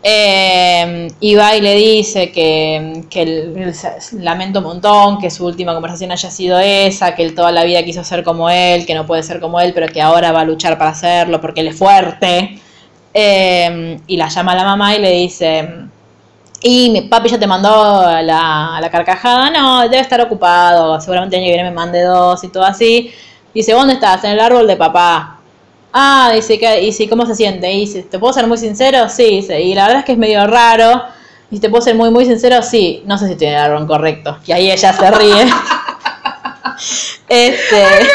Eh, y va y le dice que, que el- lamento un montón que su última conversación haya sido esa, que él toda la vida quiso ser como él, que no puede ser como él, pero que ahora va a luchar para hacerlo porque él es fuerte. Eh, y la llama a la mamá y le dice, y mi papi ya te mandó la, la carcajada, no, debe estar ocupado, seguramente el año que viene me mande dos y todo así. Dice, ¿dónde estás? En el árbol de papá. Ah, dice, ¿qué- ¿cómo se siente? Y dice, ¿te puedo ser muy sincero? Sí, dice, y la verdad es que es medio raro. Y te puedo ser muy, muy sincero, sí, no sé si estoy en el árbol correcto. Y ahí ella se ríe. este.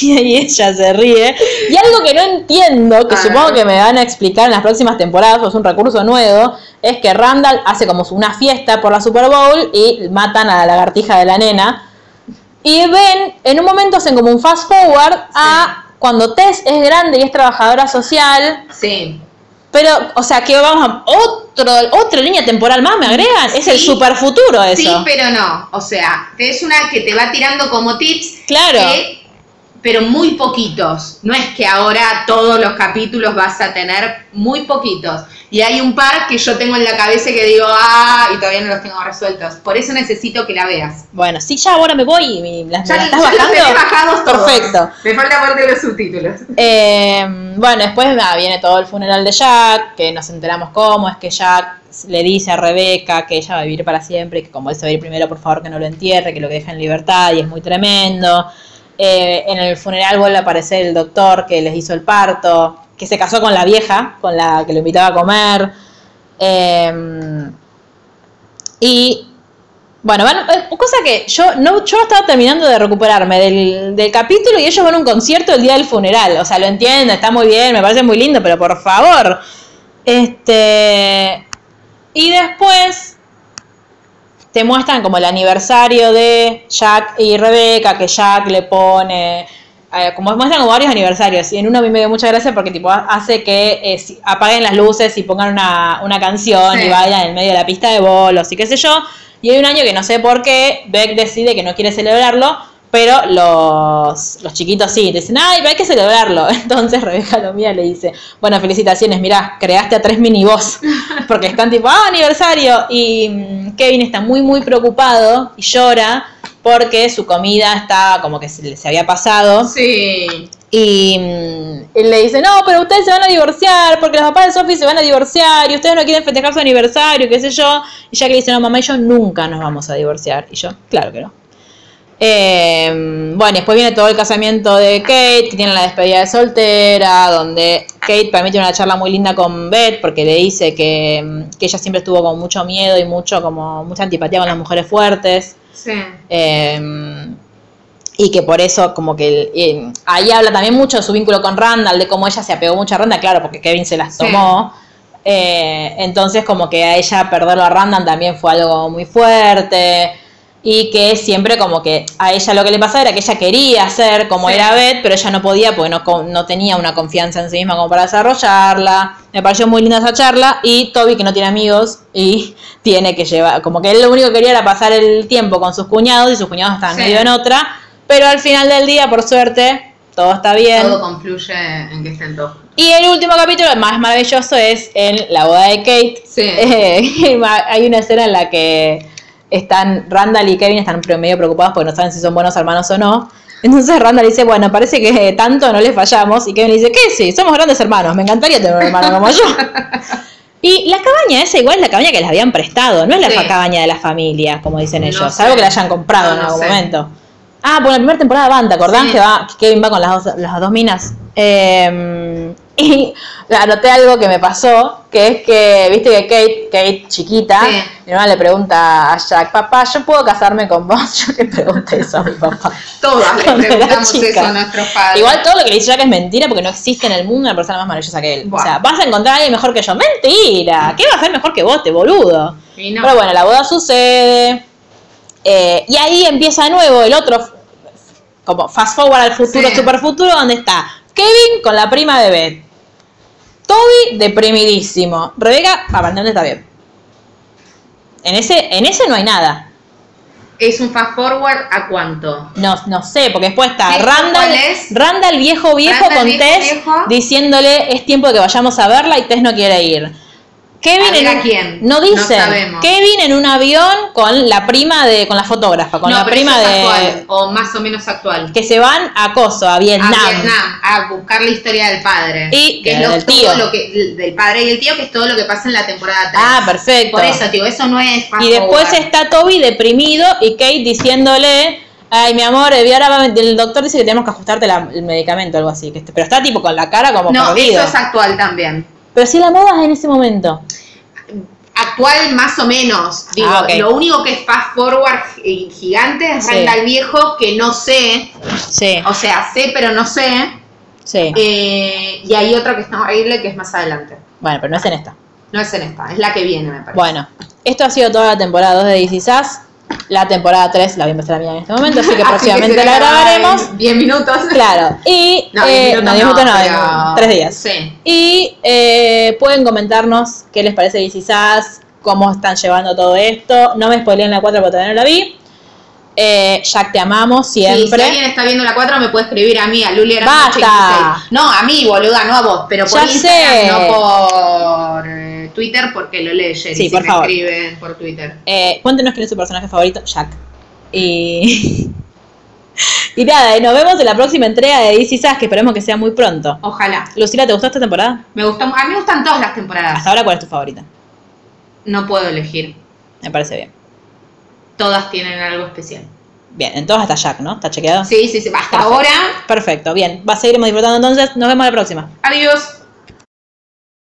Y ahí ella se ríe. Y algo que no entiendo, que supongo que me van a explicar en las próximas temporadas, pues es un recurso nuevo, es que Randall hace como una fiesta por la Super Bowl y matan a la lagartija de la nena. Y ven, en un momento hacen como un fast forward a cuando Tess es grande y es trabajadora social, Sí. pero, o sea, que vamos a otro, otra línea temporal más, ¿me agregan? Es el Sí. super futuro Sí, eso. pero no. O sea, es una que te va tirando como tips. Claro. que- pero muy poquitos. No es que ahora todos los capítulos vas a tener muy poquitos. Y hay un par que yo tengo en la cabeza que digo, ah, y todavía no los tengo resueltos. Por eso necesito que la veas. Bueno, sí, ya ahora me voy y me, las, me Ya, las estás ya los bajando. tenés bajados todos. Perfecto. Me falta parte de los subtítulos. Eh, bueno, después nada, viene todo el funeral de Jack, que nos enteramos cómo es que Jack le dice a Rebeca que ella va a vivir para siempre, y que como él se va a ir primero, por favor que no lo entierre, que lo que deje en libertad, y es muy tremendo. Eh, en el funeral vuelve a aparecer el doctor que les hizo el parto, que se casó con la vieja, con la que lo invitaba a comer. Eh, y bueno, van, eh, cosa que yo no, yo estaba terminando de recuperarme del, del capítulo y ellos van a un concierto el día del funeral. O sea, lo entiendo, está muy bien, me parece muy lindo, pero por favor. Este. Y después te muestran como el aniversario de Jack y Rebeca, que Jack le pone. eh, como muestran como varios aniversarios. Y en uno a mí me dio mucha gracia porque tipo hace que eh, apaguen las luces y pongan una, una canción Sí. y vayan en medio de la pista de bolos y qué sé yo. Y hay un año que no sé por qué, Beck decide que no quiere celebrarlo, pero los, los chiquitos sí, dicen, ay, pero hay que celebrarlo. Entonces Rebeca lo mía le dice, bueno, felicitaciones, mirá, creaste a tres miniboss, porque están tipo, ah, aniversario. Y mm, Kevin está muy, muy preocupado y llora porque su comida está como que se, se había pasado. Sí. Y mm, le dice, no, pero ustedes se van a divorciar, porque los papás de Sophie se van a divorciar y ustedes no quieren festejar su aniversario, qué sé yo. Y Jack le dice, no, mamá y yo nunca nos vamos a divorciar. Y yo, claro que no. Eh, bueno, después viene todo el casamiento de Kate, que tiene la despedida de soltera, donde Kate permite una charla muy linda con Beth, porque le dice que, mm, que ella siempre estuvo con mucho miedo y mucho como mucha antipatía con las mujeres fuertes. Sí. Eh, y que por eso como que eh, ahí habla también mucho de su vínculo con Randall, de cómo ella se apegó mucho a Randall, claro, porque Kevin se las tomó. Eh, entonces como que a ella perderlo a Randall también fue algo muy fuerte. Y que siempre como que a ella lo que le pasaba era que ella quería ser como Sí. era Beth, pero ella no podía porque no, no tenía una confianza en sí misma como para desarrollarla. Me pareció muy linda esa charla. Y Toby que no tiene amigos y tiene que llevar, como que él lo único que quería era pasar el tiempo con sus cuñados y sus cuñados estaban Sí. medio en otra. Pero al final del día, por suerte, todo está bien. Todo confluye en que estén todos. Y el último capítulo, el más maravilloso, es en la boda de Kate. Sí. Eh, hay una escena en la que están Randall y Kevin están medio preocupados porque no saben si son buenos hermanos o no. Entonces Randall dice, bueno, parece que tanto no les fallamos. Y Kevin le dice, ¿qué? Sí, somos grandes hermanos, me encantaría tener un hermano como yo. Y la cabaña esa igual es la cabaña que les habían prestado, no es la Sí. cabaña de la familia, como dicen No ellos, sé. salvo que la hayan comprado No, en no algún sé. momento. Ah, por la primera temporada van, ¿te acordás Sí. que, va, que Kevin va con las dos, las dos minas? Eh, y anoté algo que me pasó, que es que, viste que Kate, Kate chiquita, Sí. mi mamá le pregunta a Jack, papá, ¿yo puedo casarme con vos? Yo le pregunté eso a mi papá. Todas le preguntamos eso a nuestros padres. Igual todo lo que le dice Jack es mentira porque no existe en el mundo una persona más maravillosa que él. O sea, vas a encontrar a alguien mejor que yo. ¡Mentira! ¿Qué va a ser mejor que vos, te boludo? No. Pero bueno, la boda sucede. eh, y ahí empieza de nuevo el otro, como fast forward al futuro, Sí. super futuro, donde está Kevin con la prima de Beth. Toby deprimidísimo. Rebeca aparentemente está bien. En ese, en ese no hay nada. ¿Es un fast forward a cuánto? No, no sé, porque después está ¿Esto Randall? Randall viejo viejo Randall con viejo, Tess viejo. diciéndole es tiempo de que vayamos a verla y Tess no quiere ir. Kevin ¿A ver en quién? no No dicen. sabemos. Kevin en un avión con la prima de con la fotógrafa, con no, la pero prima eso es de actual, o más o menos actual. que se van a Coso, a Vietnam. A Vietnam, a buscar la historia del padre. Y que es del tío. todo lo que del padre y el tío, que es todo lo que pasa en la temporada 3. Ah, perfecto. Por eso, tío, eso no es Y después está Toby deprimido y Kate diciéndole, ay mi amor, eh, ahora el doctor dice que tenemos que ajustarte la- el medicamento, algo así. que este- Pero está tipo con la cara como No, perdido. eso es actual también. Pero si la moda es en ese momento. Actual más o menos. Digo, Ah, lo único que es fast forward gi- gigante es Sí. Randall Viejo, que no sé, Sí, o sea, sé pero no sé. sí. Eh, y hay otro que está horrible que es más adelante. Bueno, pero no es en esta. No es en esta, es la que viene, me parece. Bueno, esto ha sido toda la temporada 2 de DC Sass. La temporada 3 la voy a empezar a mirar en este momento, así que Así próximamente se la graba grabaremos. en 10 minutos. Claro. Y No, eh, 10 minutos no, 10 minutos no, pero- en tres días. Sí. Y eh, pueden comentarnos qué les parece DC Sass, cómo están llevando todo esto. No me spoileen la 4 porque todavía no la vi. Eh, Jack, te amamos Sí, si siempre. alguien está viendo la 4 me puede escribir a mí, a Luli Basta. No, a mí, boluda, no a vos, pero por Ya Instagram, sé. no por eh, Twitter, porque lo lee Jerry Sí, si por me favor. escriben por Twitter. Eh, cuéntenos quién es su personaje favorito, Jack. Y. y nada, y nos vemos en la próxima entrega de DC Sass, que esperemos que sea muy pronto. Ojalá. Lucila, ¿te gustó esta temporada? Me gustó, a mí me gustan todas las temporadas. Hasta ahora, ¿cuál es tu favorita? No puedo elegir. Me parece bien. Todas tienen algo especial. Bien, en todas hasta Jack, ¿no? ¿Está chequeado? Sí, sí, sí. Hasta Perfecto. ahora. Perfecto, bien. Va a seguiremos disfrutando entonces. Nos vemos la próxima. Adiós.